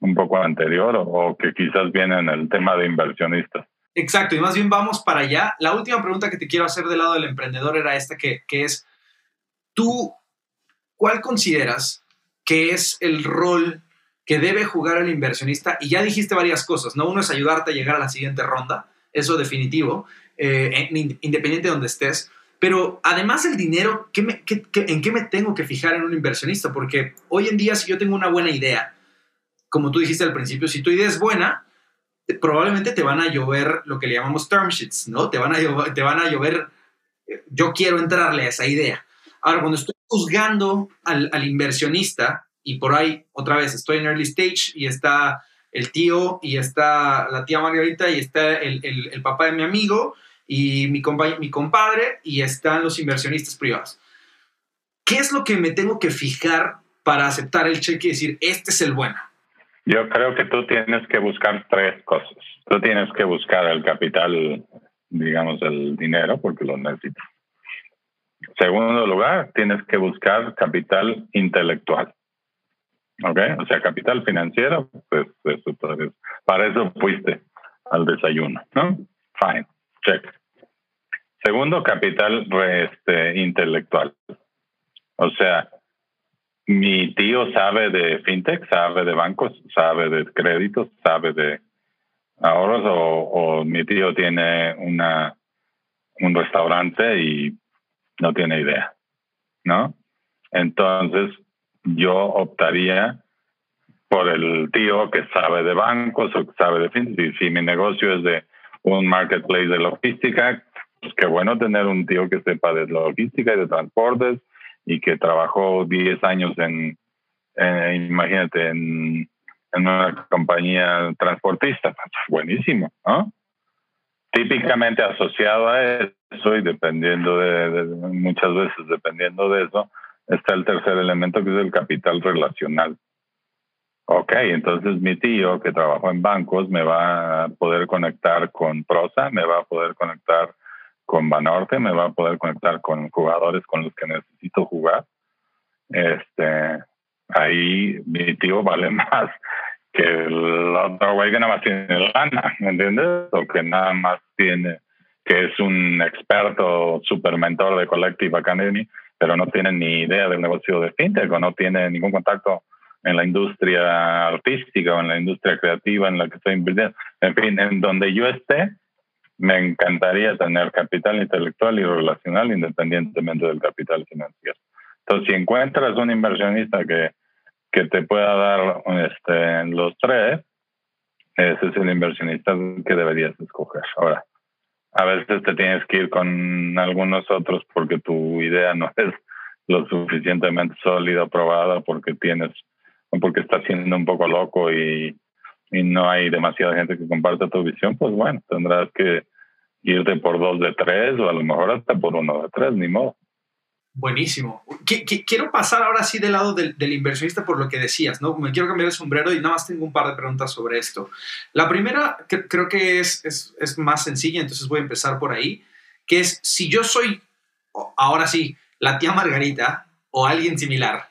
Speaker 1: un poco anterior o, que quizás viene en el tema de inversionistas.
Speaker 4: Exacto, y más bien vamos para allá. La última pregunta que te quiero hacer del lado del emprendedor era esta, que, que es, tú ¿cuál consideras que es el rol que debe jugar el inversionista? Y ya dijiste varias cosas, ¿no? Uno es ayudarte a llegar a la siguiente ronda, eso definitivo, eh, independiente de donde estés. Pero además el dinero, ¿qué ¿en qué me tengo que fijar en un inversionista? Porque hoy en día si yo tengo una buena idea, como tú dijiste al principio, si tu idea es buena, probablemente te van a llover lo que le llamamos term sheets, ¿no? Te van a te van a llover eh, yo quiero entrarle a esa idea. Ahora, cuando estoy juzgando al, al, inversionista y por ahí, otra vez, estoy en early stage y está el tío y está la tía Margarita y está el, el, el papá de mi amigo y mi, mi compadre y están los inversionistas privados. ¿Qué es lo que me tengo que fijar para aceptar el cheque y decir, este es el bueno?
Speaker 1: Yo creo que tú tienes que buscar tres cosas. Tú tienes que buscar el capital, digamos, el dinero, porque lo necesitas. Segundo lugar, tienes que buscar capital intelectual. ¿Ok? O sea, capital financiero, pues eso, para eso fuiste al desayuno, ¿no? Fine, check. Segundo, capital este, intelectual. O sea, mi tío sabe de fintech, sabe de bancos, sabe de créditos, sabe de ahorros o, mi tío tiene una un restaurante y no tiene idea, ¿no? Entonces yo optaría por el tío que sabe de bancos o que sabe de fintech. Si mi negocio es de un marketplace de logística, pues qué bueno tener un tío que sepa de logística y de transportes y que trabajó 10 años en, imagínate, en, una compañía transportista. Pues, buenísimo, ¿no? Típicamente asociado a eso y dependiendo de, muchas veces dependiendo de eso, está el tercer elemento que es el capital relacional. Ok, entonces mi tío que trabajó en bancos me va a poder conectar con Prosa, me va a poder conectar con Banorte, me va a poder conectar con jugadores con los que necesito jugar. Este, ahí mi tío vale más que el otro güey que nada más tiene lana, ¿me entiendes? O que nada más tiene, que es un experto super mentor de Collective Academy, pero no tiene ni idea del negocio de fintech o no tiene ningún contacto en la industria artística o en la industria creativa en la que estoy invirtiendo. En fin, en donde yo esté, me encantaría tener capital intelectual y relacional independientemente del capital financiero. Entonces, si encuentras un inversionista que, que te pueda dar este, los tres, ese es el inversionista que deberías escoger. Ahora, a veces te tienes que ir con algunos otros porque tu idea no es lo suficientemente sólida, probada, porque tienes, porque estás siendo un poco loco y, y no hay demasiada gente que comparte tu visión, pues bueno, tendrás que irte por dos de tres o a lo mejor hasta por uno de tres, ni modo.
Speaker 4: Buenísimo. Quiero pasar ahora sí del lado del, inversionista por lo que decías, ¿no? Me quiero cambiar el sombrero y nada más tengo un par de preguntas sobre esto. La primera creo que es, es, es más sencilla, entonces voy a empezar por ahí, que es si yo soy, ahora sí, la tía Margarita o alguien similar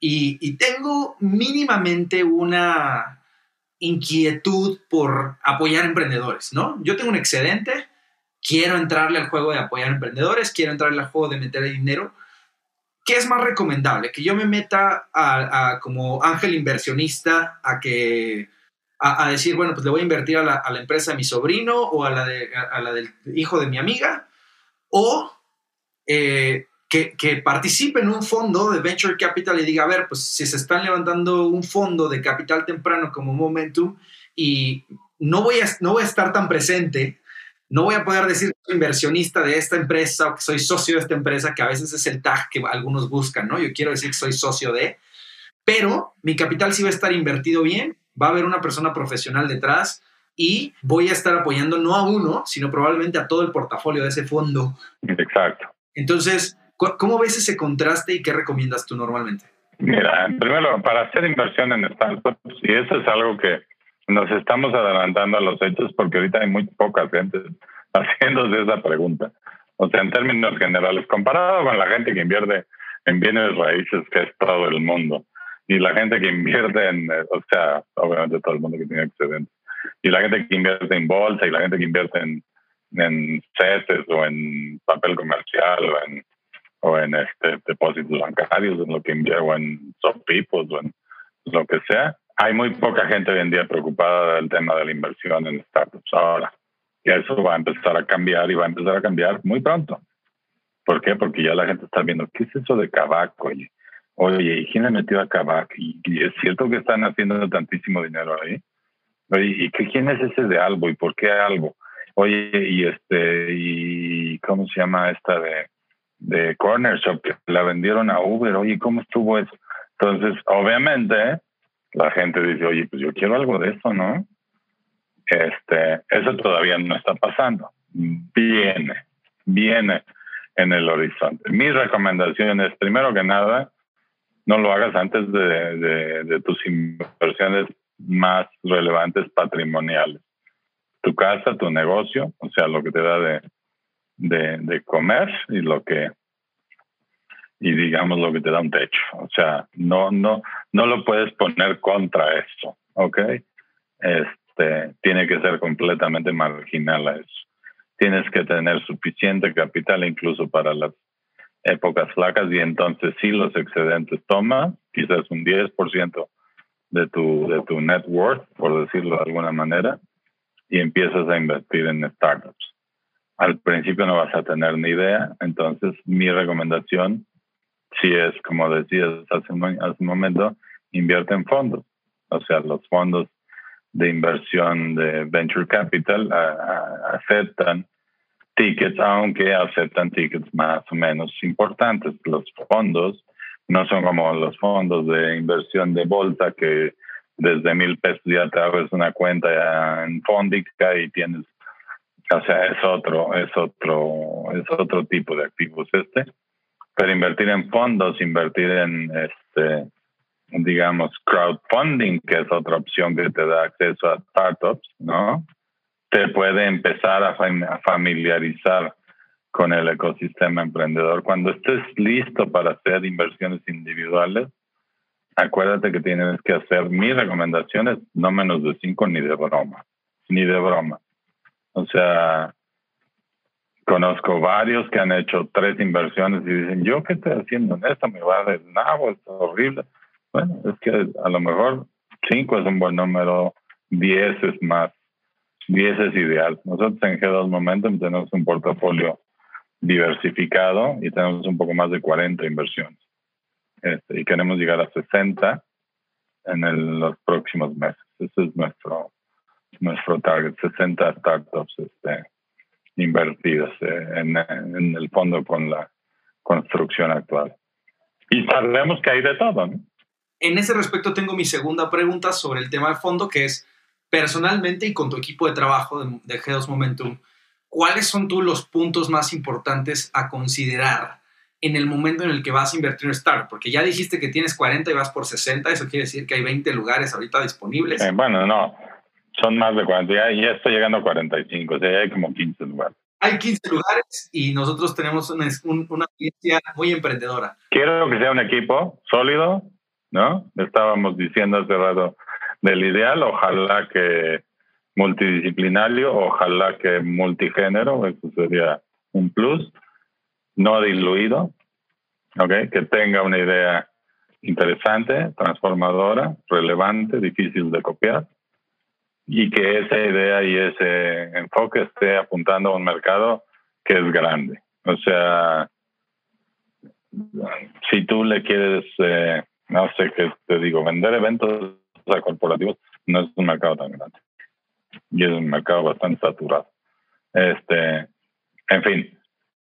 Speaker 4: y, y tengo mínimamente una, inquietud por apoyar emprendedores, ¿no? Yo tengo un excedente, quiero entrarle al juego de apoyar emprendedores, quiero entrarle al juego de meter dinero. ¿Qué es más recomendable? Que yo me meta a, como ángel inversionista a que a, decir, bueno, pues le voy a invertir a la, empresa de mi sobrino o a la, de, a la del hijo de mi amiga, o eh, que, participe en un fondo de venture capital y diga, a ver, pues si se están levantando un fondo de capital temprano como Momentum y no voy a, no voy a estar tan presente, no voy a poder decir que soy inversionista de esta empresa o que soy socio de esta empresa, que a veces es el tag que algunos buscan, ¿no? Yo quiero decir que soy socio de, pero mi capital sí va a estar invertido bien, va a haber una persona profesional detrás y voy a estar apoyando no a uno, sino probablemente a todo el portafolio de ese fondo.
Speaker 1: Exacto.
Speaker 4: Entonces, ¿Cómo ves ese contraste y qué recomiendas tú normalmente?
Speaker 1: Mira, primero, para hacer inversión en startups, y eso es algo que nos estamos adelantando a los hechos porque ahorita hay muy poca gente haciéndose esa pregunta. O sea, en términos generales, comparado con la gente que invierte en bienes raíces, que es todo el mundo, y la gente que invierte en, o sea, obviamente todo el mundo que tiene excedentes, y la gente que invierte en bolsa, y la gente que invierte en, en CETES o en papel comercial o en o en este depósitos bancarios, en lo que o en sofipos o en lo que sea. Hay muy poca gente hoy en día preocupada del tema de la inversión en startups ahora. Y eso va a empezar a cambiar y va a empezar a cambiar muy pronto. ¿Por qué? Porque ya la gente está viendo, ¿qué es eso de Kavak? Oye, oye, ¿y quién le metió a Kavak? ¿Y, es cierto que están haciendo tantísimo dinero ahí? Oye, ¿y qué, quién es ese de Albo? ¿Y por qué Albo? Oye, y este, y ¿cómo se llama esta de, de Corner Shop que la vendieron a Uber? Oye, ¿cómo estuvo eso? Entonces, obviamente, la gente dice, oye, pues yo quiero algo de eso, ¿no? Este, eso todavía no está pasando. Viene, viene en el horizonte. Mi recomendación es, primero que nada, no lo hagas antes de, de, tus inversiones más relevantes patrimoniales. Tu casa, tu negocio, o sea, lo que te da de, de, de comer y lo que y digamos lo que te da un techo. O sea, no, no, no lo puedes poner contra eso, ¿ok? Este, tiene que ser completamente marginal a eso tienes que tener suficiente capital incluso para las épocas flacas y entonces si los excedentes toma quizás un 10% de tu, de tu net worth, por decirlo de alguna manera, y empiezas a invertir en startups. Al principio no vas a tener ni idea, entonces mi recomendación si es, como decías hace un, hace un momento, invierte en fondos. O sea, los fondos de inversión de venture capital aceptan tickets, aunque aceptan tickets más o menos importantes. Los fondos no son como los fondos de inversión de bolsa que desde mil pesos ya te abres una cuenta en Fondica y tienes, o sea, es otro, es otro, es otro tipo de activos este. Pero invertir en fondos, invertir en este digamos, crowdfunding, que es otra opción que te da acceso a startups, ¿no? Te puede empezar a familiarizar con el ecosistema emprendedor. Cuando estés listo para hacer inversiones individuales, acuérdate que tienes que hacer mis recomendaciones, no menos de cinco ni de broma, ni de broma. O sea, conozco varios que han hecho tres inversiones y dicen, yo qué estoy haciendo en esto, me va dar nabo, es horrible. Bueno, es que a lo mejor 5 es un buen número, 10 es más, 10 es ideal. Nosotros en G2 Momentum tenemos un portafolio diversificado y tenemos un poco más de 40 inversiones. Este, y queremos llegar a 60 en los próximos meses. Ese es nuestro, nuestro target, 60 startups este, invertidas eh, en, en, el fondo con la construcción actual. Y sabemos que hay de todo, ¿no?
Speaker 4: En ese respecto tengo mi segunda pregunta sobre el tema de fondo, que es personalmente y con tu equipo de trabajo de, G2 Momentum, ¿cuáles son tú los puntos más importantes a considerar en el momento en el que vas a invertir en startup? Porque ya dijiste que tienes 40 y vas por 60, eso quiere decir que hay 20 lugares ahorita disponibles.
Speaker 1: Eh, bueno, no, son más de 40, ya, ya estoy llegando a 45, o sea, ya hay como 15 lugares.
Speaker 4: Hay 15 lugares y nosotros tenemos una, una audiencia muy emprendedora.
Speaker 1: Quiero que sea un equipo sólido, ¿no? Estábamos diciendo hace rato del ideal, ojalá que multidisciplinario, ojalá que multigénero, eso sería un plus, no diluido, ¿ok? Que tenga una idea interesante, transformadora, relevante, difícil de copiar, y que esa idea y ese enfoque esté apuntando a un mercado que es grande. O sea, si tú le quieres eh, no sé qué te digo, vender eventos a corporativos no es un mercado tan grande. Y es un mercado bastante saturado. Este, en fin,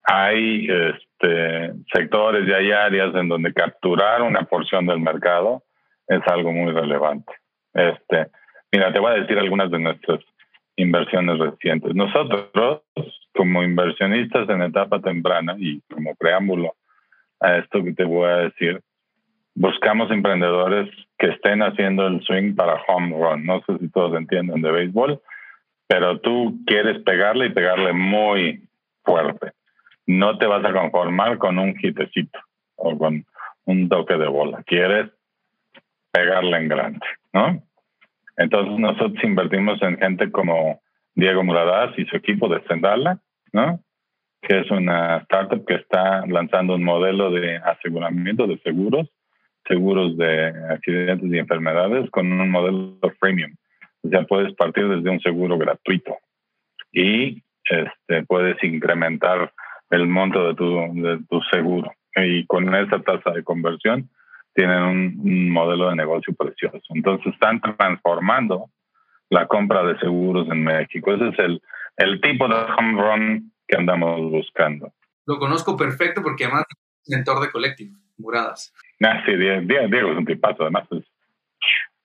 Speaker 1: hay este, sectores y hay áreas en donde capturar una porción del mercado es algo muy relevante. Este, mira, te voy a decir algunas de nuestras inversiones recientes. Nosotros, como inversionistas en etapa temprana y como preámbulo a esto que te voy a decir, buscamos emprendedores que estén haciendo el swing para home run. No sé si todos entienden de béisbol, pero tú quieres pegarle y pegarle muy fuerte. No te vas a conformar con un hitecito o con un toque de bola. Quieres pegarle en grande, ¿no? Entonces nosotros invertimos en gente como Diego Muradas y su equipo de Sendala, ¿no? que es una startup que está lanzando un modelo de aseguramiento de seguros, seguros de accidentes y enfermedades con un modelo freemium. O sea, puedes partir desde un seguro gratuito y este, puedes incrementar el monto de tu, de tu seguro. Y con esa tasa de conversión tienen un, modelo de negocio precioso. Entonces están transformando la compra de seguros en México. Ese es el, el tipo de home run que andamos buscando.
Speaker 4: Lo conozco perfecto porque además es mentor de Collective, Muradas.
Speaker 1: Ah, sí, Diego, es un tipazo, además es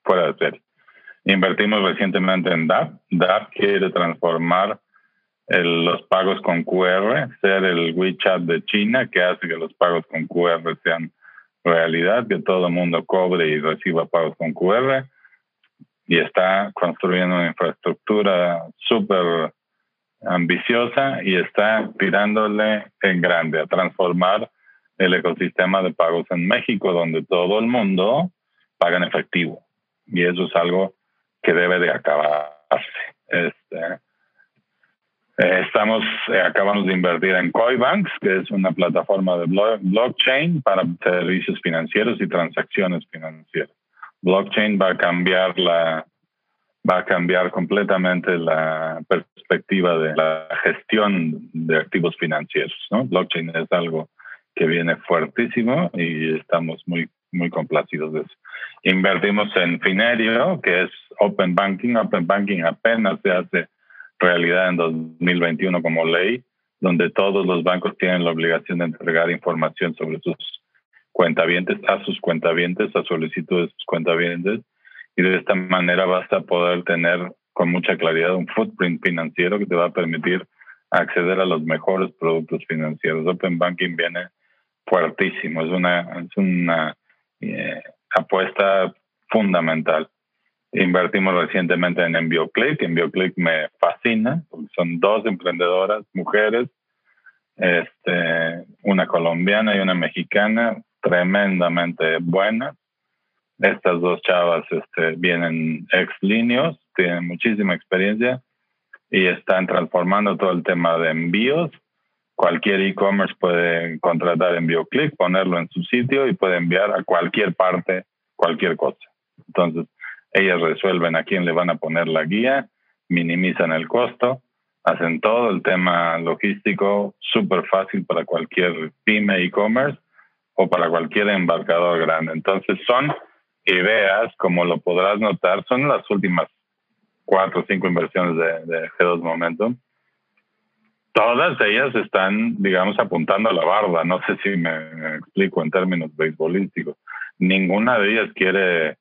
Speaker 1: fuera de ser. Invertimos recientemente en DAP. DAP quiere transformar los pagos con QR, ser el WeChat de China que hace que los pagos con QR sean realidad, que todo el mundo cobre y reciba pagos con QR. Y está construyendo una infraestructura súper ambiciosa y está tirándole en grande a transformar el ecosistema de pagos en México, donde todo el mundo paga en efectivo. Y eso es algo que debe de acabarse. Este, eh, estamos, eh, acabamos de invertir en Coibanks, que es una plataforma de blockchain para servicios financieros y transacciones financieras. Blockchain va a cambiar la, va a cambiar completamente la perspectiva de la gestión de activos financieros. Blockchain es algo que viene fuertísimo y estamos muy, muy complacidos de eso. Invertimos en Finerio, que es Open Banking. Open Banking apenas se hace realidad en 2021 como ley, donde todos los bancos tienen la obligación de entregar información sobre sus cuentavientes a sus cuentavientes, a solicitud de sus cuentavientes y de esta manera vas a poder tener con mucha claridad un footprint financiero que te va a permitir acceder a los mejores productos financieros. Open Banking viene fuertísimo, es una, es una eh, apuesta fundamental. Invertimos recientemente en EnvioClick. EnvioClick me fascina porque son dos emprendedoras, mujeres, este, una colombiana y una mexicana, tremendamente buenas estas dos chavas este, vienen ex líneos, tienen muchísima experiencia y están transformando todo el tema de envíos. Cualquier e-commerce puede contratar envío click, ponerlo en su sitio y puede enviar a cualquier parte cualquier cosa. Entonces, ellas resuelven a quién le van a poner la guía, minimizan el costo, hacen todo el tema logístico súper fácil para cualquier pyme e-commerce o para cualquier embarcador grande. Entonces, son ideas, como lo podrás notar, son las últimas cuatro o cinco inversiones de, G2 Momentum. Todas ellas están, digamos, apuntando a la barda. No sé si me explico en términos beisbolísticos. Ninguna de ellas quiere,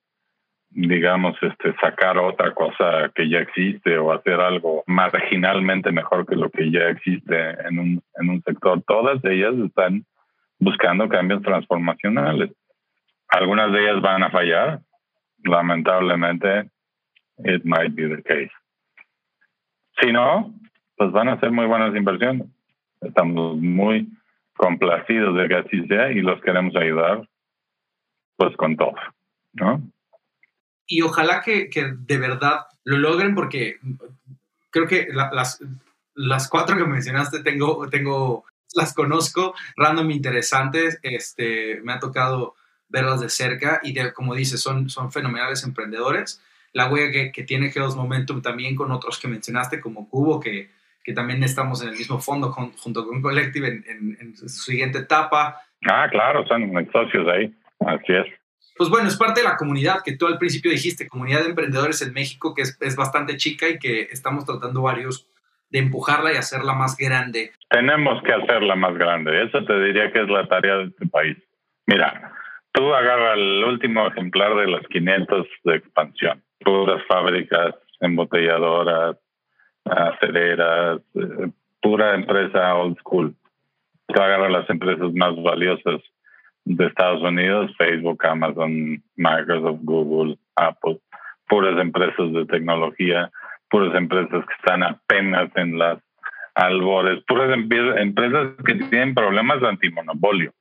Speaker 1: digamos, este, sacar otra cosa que ya existe o hacer algo marginalmente mejor que lo que ya existe en un, en un sector. Todas ellas están buscando cambios transformacionales. Algunas de ellas van a fallar, lamentablemente, it might be the case. Si no, pues van a ser muy buenas inversiones. Estamos muy complacidos de que así sea y los queremos ayudar, pues con todo, ¿no?
Speaker 4: Y ojalá que, que de verdad lo logren porque creo que las, las cuatro que mencionaste tengo, tengo, las conozco, random interesantes, este, me ha tocado verlas de cerca y de, como dices, son, son fenomenales emprendedores. La huella que, que tiene Geos Momentum también con otros que mencionaste como Cubo, que, que también estamos en el mismo fondo junto con Collective en, en, su siguiente etapa.
Speaker 1: Ah, claro, son socios ahí, así es.
Speaker 4: Pues bueno, es parte de la comunidad que tú al principio dijiste, comunidad de emprendedores en México, que es, bastante chica y que estamos tratando varios de empujarla y hacerla más grande.
Speaker 1: Tenemos que hacerla más grande, eso te diría que es la tarea de este país. Mira, Tú agarras el último ejemplar de los 500 de expansión, puras fábricas, embotelladoras, aceleras, eh, pura empresa old school. Tú agarras las empresas más valiosas de Estados Unidos, Facebook, Amazon, Microsoft, Google, Apple, puras empresas de tecnología, puras empresas que están apenas en las albores, puras empresas que tienen problemas de antimonopolio.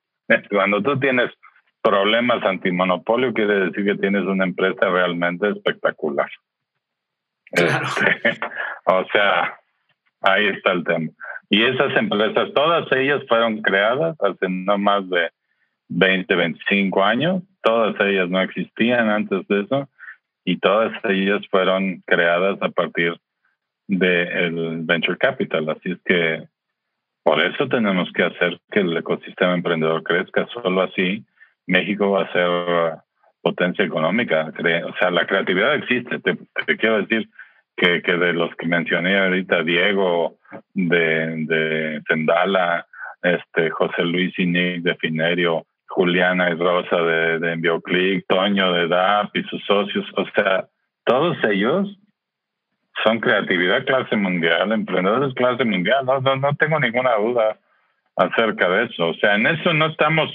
Speaker 1: Cuando tú tienes problemas antimonopolio quiere decir que tienes una empresa realmente espectacular.
Speaker 4: Claro.
Speaker 1: Este, o sea, Ahí está el tema. Y esas empresas, todas ellas fueron creadas hace no más de 20, 25 años. Todas ellas no existían antes de eso y todas ellas fueron creadas a partir del venture capital. Así es que por eso tenemos que hacer que el ecosistema emprendedor crezca. Solo así México va a ser potencia económica. O sea, la creatividad existe. Te, quiero decir que, que, de los que mencioné ahorita, Diego de, de este, José Luis Nick de Finerio, Juliana y Rosa de, de Envioclick, Toño de DAP y sus socios. O sea, todos ellos son creatividad clase mundial, emprendedores clase mundial. No, no, no tengo ninguna duda acerca de eso. O sea, en eso no estamos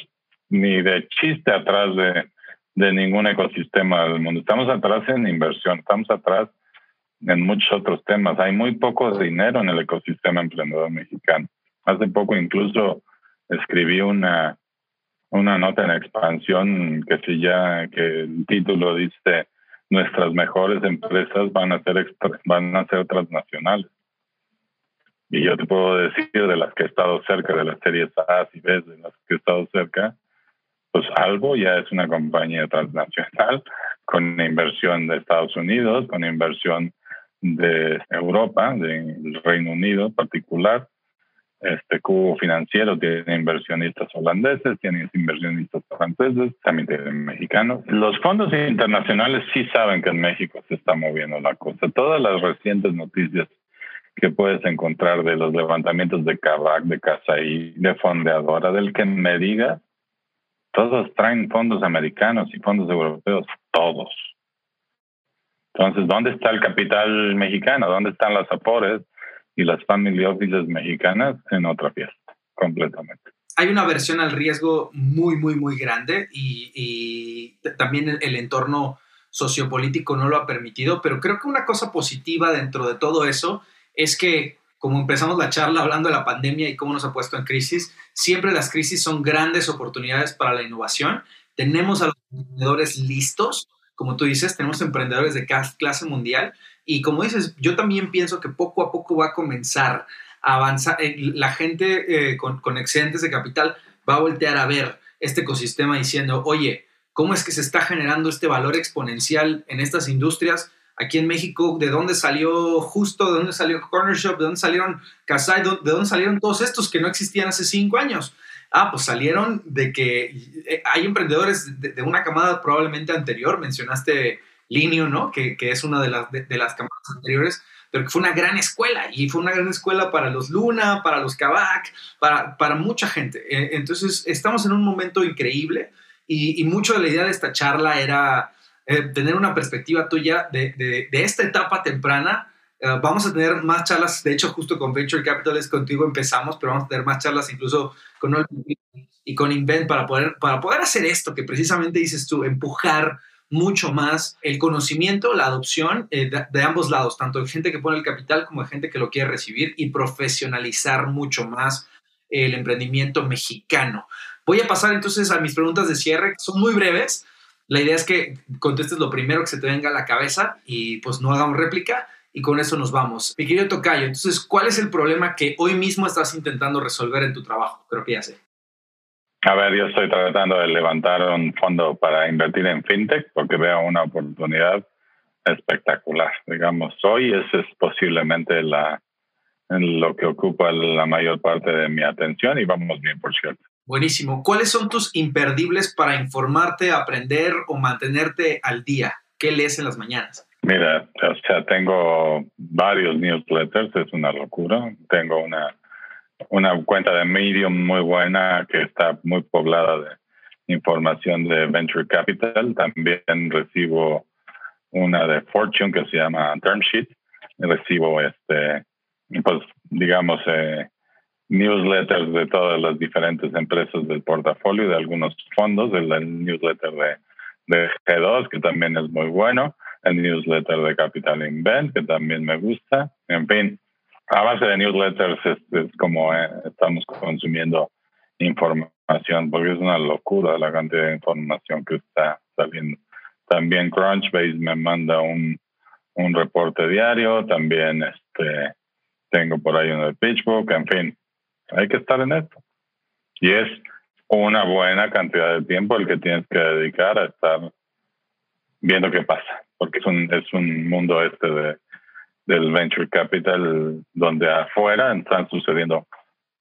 Speaker 1: ni de chiste atrás de, de ningún ecosistema del mundo. Estamos atrás en inversión, estamos atrás en muchos otros temas. Hay muy poco dinero en el ecosistema emprendedor mexicano. Hace poco incluso escribí una, una nota en expansión que si ya que el título dice nuestras mejores empresas van a ser van a ser transnacionales. Y yo te puedo decir de las que he estado cerca, de las series A y B, de las que he estado cerca, pues algo ya es una compañía transnacional con inversión de Estados Unidos, con inversión de Europa, del Reino Unido en particular. Este cubo financiero tiene inversionistas holandeses, tiene inversionistas franceses, también tiene mexicanos. Los fondos internacionales sí saben que en México se está moviendo la cosa. Todas las recientes noticias que puedes encontrar de los levantamientos de Cabac, de Casaí, de Fondeadora, del que me diga, todos traen fondos americanos y fondos europeos, todos. Entonces, ¿dónde está el capital mexicano? ¿Dónde están las Afores y las family offices mexicanas? En otra fiesta, completamente.
Speaker 4: Hay una versión al riesgo muy, muy, muy grande y, también el, el entorno sociopolítico no lo ha permitido, pero creo que una cosa positiva dentro de todo eso es que como empezamos la charla hablando de la pandemia y cómo nos ha puesto en crisis, siempre las crisis son grandes oportunidades para la innovación. Tenemos a los emprendedores listos, como tú dices, tenemos emprendedores de clase mundial y como dices, yo también pienso que poco a poco va a comenzar a avanzar, eh, la gente eh, con, con excedentes de capital va a voltear a ver este ecosistema diciendo, oye, ¿cómo es que se está generando este valor exponencial en estas industrias? aquí en México, de dónde salió Justo, de dónde salió Corner Shop, de dónde salieron Casai, de dónde salieron todos estos que no existían hace cinco años. Ah, pues salieron de que eh, hay emprendedores de, una camada probablemente anterior, mencionaste Linio, ¿no? Que, que es una de las, de, las camadas anteriores, pero que fue una gran escuela y fue una gran escuela para los Luna, para los Kavak, para, para mucha gente. Eh, entonces, estamos en un momento increíble y, y mucho de la idea de esta charla era eh, tener una perspectiva tuya de, de, esta etapa temprana. Eh, vamos a tener más charlas, de hecho justo con Venture Capitalist contigo empezamos, pero vamos a tener más charlas incluso con y con Invent para poder, para poder hacer esto que precisamente dices tú, empujar mucho más el conocimiento, la adopción eh, de, ambos lados, tanto de gente que pone el capital como de gente que lo quiere recibir y profesionalizar mucho más el emprendimiento mexicano. Voy a pasar entonces a mis preguntas de cierre, son muy breves, la idea es que contestes lo primero que se te venga a la cabeza y pues no hagamos réplica y con eso nos vamos. Mi querido Tocayo, entonces, ¿cuál es el problema que hoy mismo estás intentando resolver en tu trabajo? Creo que ya sé.
Speaker 1: A ver, yo estoy tratando de levantar un fondo para invertir en fintech porque veo una oportunidad espectacular. Digamos, hoy ese es posiblemente la, lo que ocupa la mayor parte de mi atención y vamos bien, por cierto.
Speaker 4: Buenísimo. ¿Cuáles son tus imperdibles para informarte, aprender o mantenerte al día? ¿Qué lees en las mañanas?
Speaker 1: Mira, o sea, tengo varios newsletters, es una locura. Tengo una, una cuenta de Medium muy buena que está muy poblada de información de Venture Capital. También recibo una de Fortune que se llama Term Sheet. Recibo, este, pues, digamos, eh, newsletters de todas las diferentes empresas del portafolio, de algunos fondos, el, newsletter de, de, G2, que también es muy bueno, el newsletter de Capital Invent, que también me gusta. En fin, a base de newsletters es, como eh, estamos consumiendo información, porque es una locura la cantidad de información que está saliendo. También Crunchbase me manda un, un reporte diario, también este tengo por ahí uno de PitchBook, en fin, hay que estar en esto. Y es una buena cantidad de tiempo el que tienes que dedicar a estar viendo qué pasa, porque es un, es un mundo este de, del venture capital donde afuera están sucediendo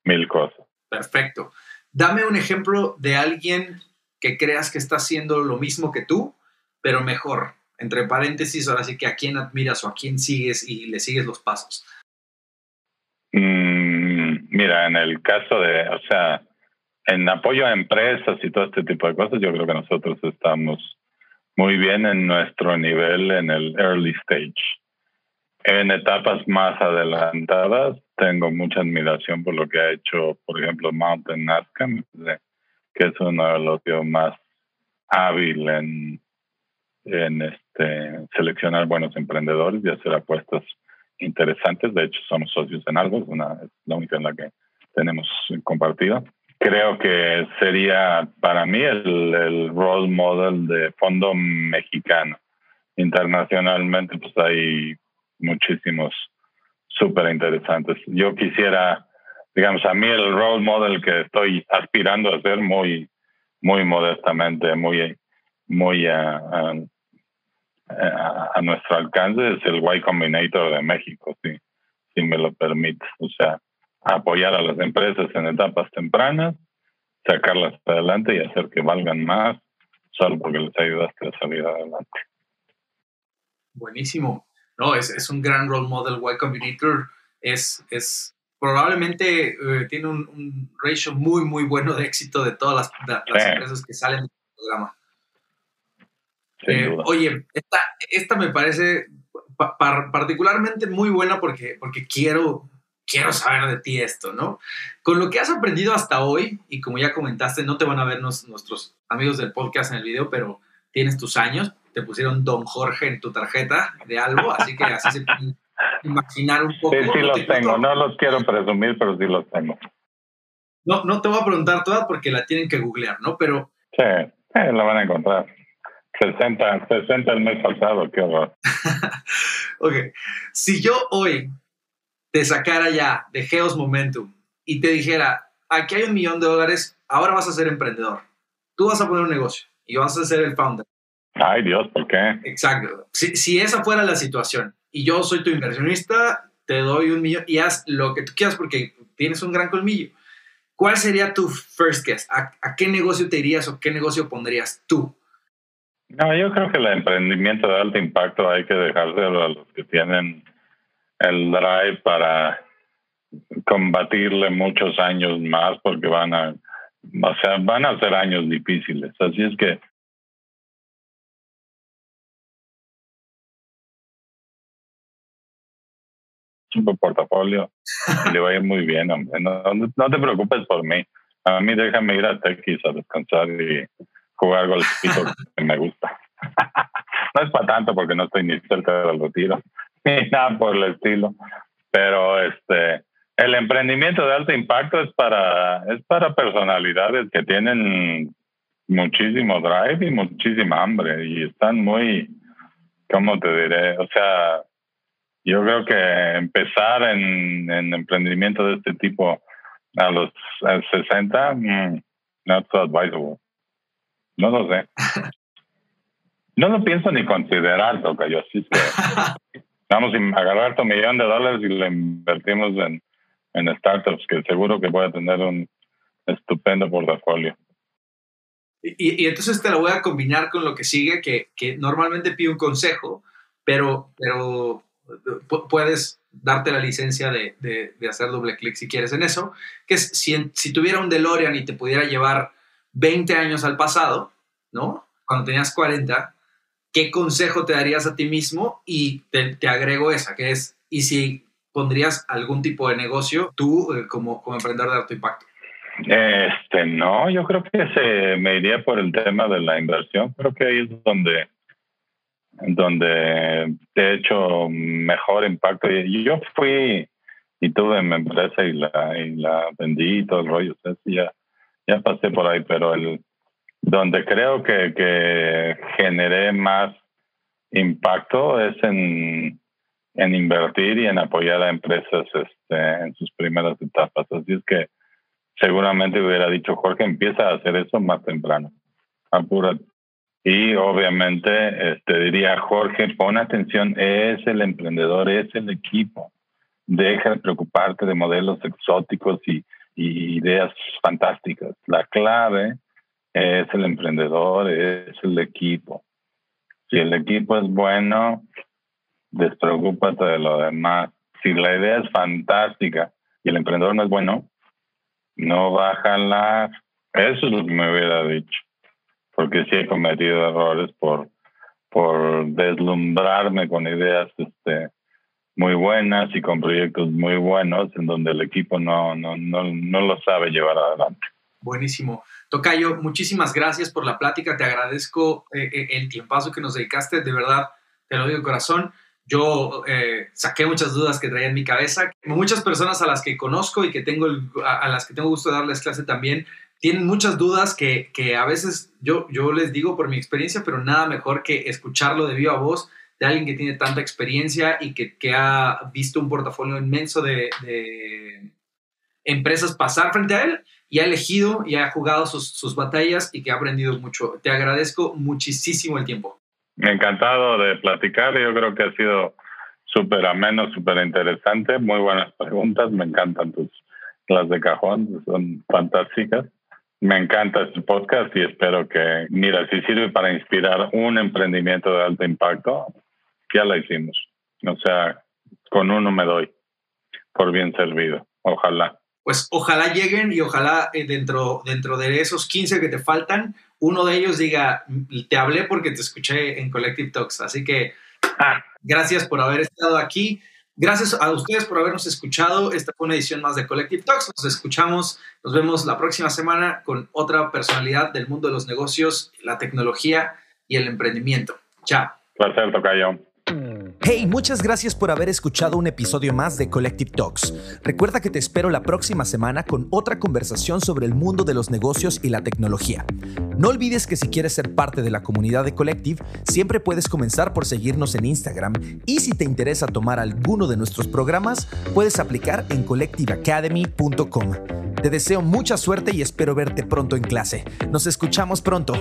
Speaker 1: mil cosas.
Speaker 4: Perfecto. Dame un ejemplo de alguien que creas que está haciendo lo mismo que tú, pero mejor. Entre paréntesis, ahora sí que a quién admiras o a quién sigues y le sigues los pasos.
Speaker 1: Mm, mira, en el caso de, o sea, en apoyo a empresas y todo este tipo de cosas, yo creo que nosotros estamos muy bien en nuestro nivel en el early stage. En etapas más adelantadas, tengo mucha admiración por lo que ha hecho, por ejemplo, Mountain Nazca, que es uno de los más hábil en, este, seleccionar buenos emprendedores y hacer apuestas interesantes. De hecho, somos socios en algo, es, una, es la única en la que tenemos compartido. Creo que sería para mí el, el role model de fondo mexicano. Internacionalmente, pues hay muchísimos súper interesantes. Yo quisiera, digamos, a mí el role model que estoy aspirando a ser muy, muy modestamente, muy, muy a, a, nuestro alcance es el Y Combinator de México, si, si me lo permite. O sea, apoyar a las empresas en etapas tempranas, sacarlas adelante y hacer que valgan más, solo porque les ayudaste a salir adelante.
Speaker 4: Buenísimo. No, es, es un gran role model. Y Combinator es, es probablemente eh, tiene un, ratio muy, muy bueno de éxito de todas las, las empresas que salen del programa. Eh, oye, esta, esta, me parece particularmente muy buena porque, porque quiero, quiero saber de ti esto, ¿no? Con lo que has aprendido hasta hoy, y como ya comentaste, no te van a ver nuestros amigos del podcast en el video, pero tienes tus años, te pusieron Don Jorge en tu tarjeta de algo, así que así se pueden imaginar un poco.
Speaker 1: Sí, sí los tengo, no los quiero presumir, pero sí los tengo.
Speaker 4: No, no te voy a preguntar todas porque la tienen que googlear, ¿no? Pero...
Speaker 1: Sí, la van a encontrar. 60, 60 el mes pasado, qué horror.
Speaker 4: ok, si yo hoy te sacara ya de Geos Momentum y te dijera, aquí hay un millón de dólares, ahora vas a ser emprendedor, tú vas a poner un negocio y vas a ser el founder.
Speaker 1: Ay Dios, ¿por qué?
Speaker 4: Exacto. Si, si esa fuera la situación y yo soy tu inversionista, te doy un millón y haz lo que tú quieras porque tienes un gran colmillo. ¿Cuál sería tu first guess? ¿A, ¿A, qué negocio te irías o qué negocio pondrías tú?
Speaker 1: No, yo creo que el emprendimiento de alto impacto hay que dejárselo a los que tienen el drive para combatirle muchos años más porque van a, o sea, van a ser años difíciles. Así es que un portafolio y le va a ir muy bien, hombre. No, te preocupes por mí. A mí déjame ir a Texas a descansar y jugar golfito que me gusta. no es para tanto porque no estoy ni cerca del retiro, ni nada por el estilo. Pero este el emprendimiento de alto impacto es para, es para personalidades que tienen muchísimo drive y muchísima hambre y están muy, ¿cómo te diré? O sea, yo creo que empezar en, en emprendimiento de este tipo a los 60, mm, not so advisable. No lo sé. No lo pienso ni considerar, toca yo. Así que vamos a agarrar tu millón de dólares y lo invertimos en, en startups, que seguro que puede tener un estupendo portafolio.
Speaker 4: Y, y, entonces te lo voy a combinar con lo que sigue, que, que normalmente pido un consejo, pero, pero puedes darte la licencia de, de, hacer doble clic si quieres en eso, que es si, si tuviera un DeLorean y te pudiera llevar 20 años al pasado, ¿no? Cuando tenías 40, ¿qué consejo te darías a ti mismo? Y te, te agrego esa, que es, ¿y si pondrías algún tipo de negocio tú eh, como, como emprendedor de alto impacto?
Speaker 1: Este, no, yo creo que se me iría por el tema de la inversión. Creo que ahí es donde, donde he hecho mejor impacto. Y yo fui y tuve mi empresa y la, y la vendí y todo el rollo. Ya, ya pasé por ahí, pero el donde creo que, que generé más impacto es en en invertir y en apoyar a empresas este, en sus primeras etapas. Así es que seguramente hubiera dicho Jorge, empieza a hacer eso más temprano. Apúrate. Y obviamente este, diría Jorge, pon atención, es el emprendedor, es el equipo. Deja de preocuparte de modelos exóticos y, y ideas fantásticas. La clave es el emprendedor, es el equipo. Si el equipo es bueno, despreocúpate de lo demás. Si la idea es fantástica y el emprendedor no es bueno, no va a jalar. Eso es lo que me hubiera dicho. Porque sí he cometido errores por, por deslumbrarme con ideas este, muy buenas y con proyectos muy buenos en donde el equipo no, no, no, no lo sabe llevar adelante.
Speaker 4: Buenísimo. Tocayo, muchísimas gracias por la plática. Te agradezco eh, eh, el tiempazo que nos dedicaste. De verdad, te lo digo de corazón yo eh, saqué muchas dudas que traía en mi cabeza. Muchas personas a las que conozco y que tengo a, las que tengo gusto de darles clase también tienen muchas dudas que, que, a veces yo, yo les digo por mi experiencia, pero nada mejor que escucharlo de viva voz de alguien que tiene tanta experiencia y que, que ha visto un portafolio inmenso de, empresas pasar frente a él y ha elegido y ha jugado sus, sus batallas y que ha aprendido mucho. Te agradezco muchísimo el tiempo.
Speaker 1: Encantado de platicar. Yo creo que ha sido súper ameno, súper interesante. Muy buenas preguntas. Me encantan tus las de cajón, son fantásticas. Me encanta este podcast y espero que, mira, si sirve para inspirar un emprendimiento de alto impacto, ya lo hicimos. O sea, con uno me doy por bien servido. Ojalá.
Speaker 4: Pues ojalá lleguen y ojalá eh, dentro, dentro de esos 15 que te faltan, uno de ellos diga, te hablé porque te escuché en Collective Talks. Así que ah, gracias por haber estado aquí. Gracias a ustedes por habernos escuchado. Esta fue una edición más de Collective Talks. Nos escuchamos, nos vemos la próxima semana con otra personalidad del mundo de los negocios, la tecnología y el emprendimiento. Chao.
Speaker 1: Placer, Tocayo.
Speaker 4: Hey, muchas gracias por haber escuchado un episodio más de Collective Talks. Recuerda que te espero la próxima semana con otra conversación sobre el mundo de los negocios y la tecnología. No olvides que si quieres ser parte de la comunidad de Collective, siempre puedes comenzar por seguirnos en Instagram y si te interesa tomar alguno de nuestros programas, puedes aplicar en collectiveacademy.com. Te deseo mucha suerte y espero verte pronto en clase. Nos escuchamos pronto.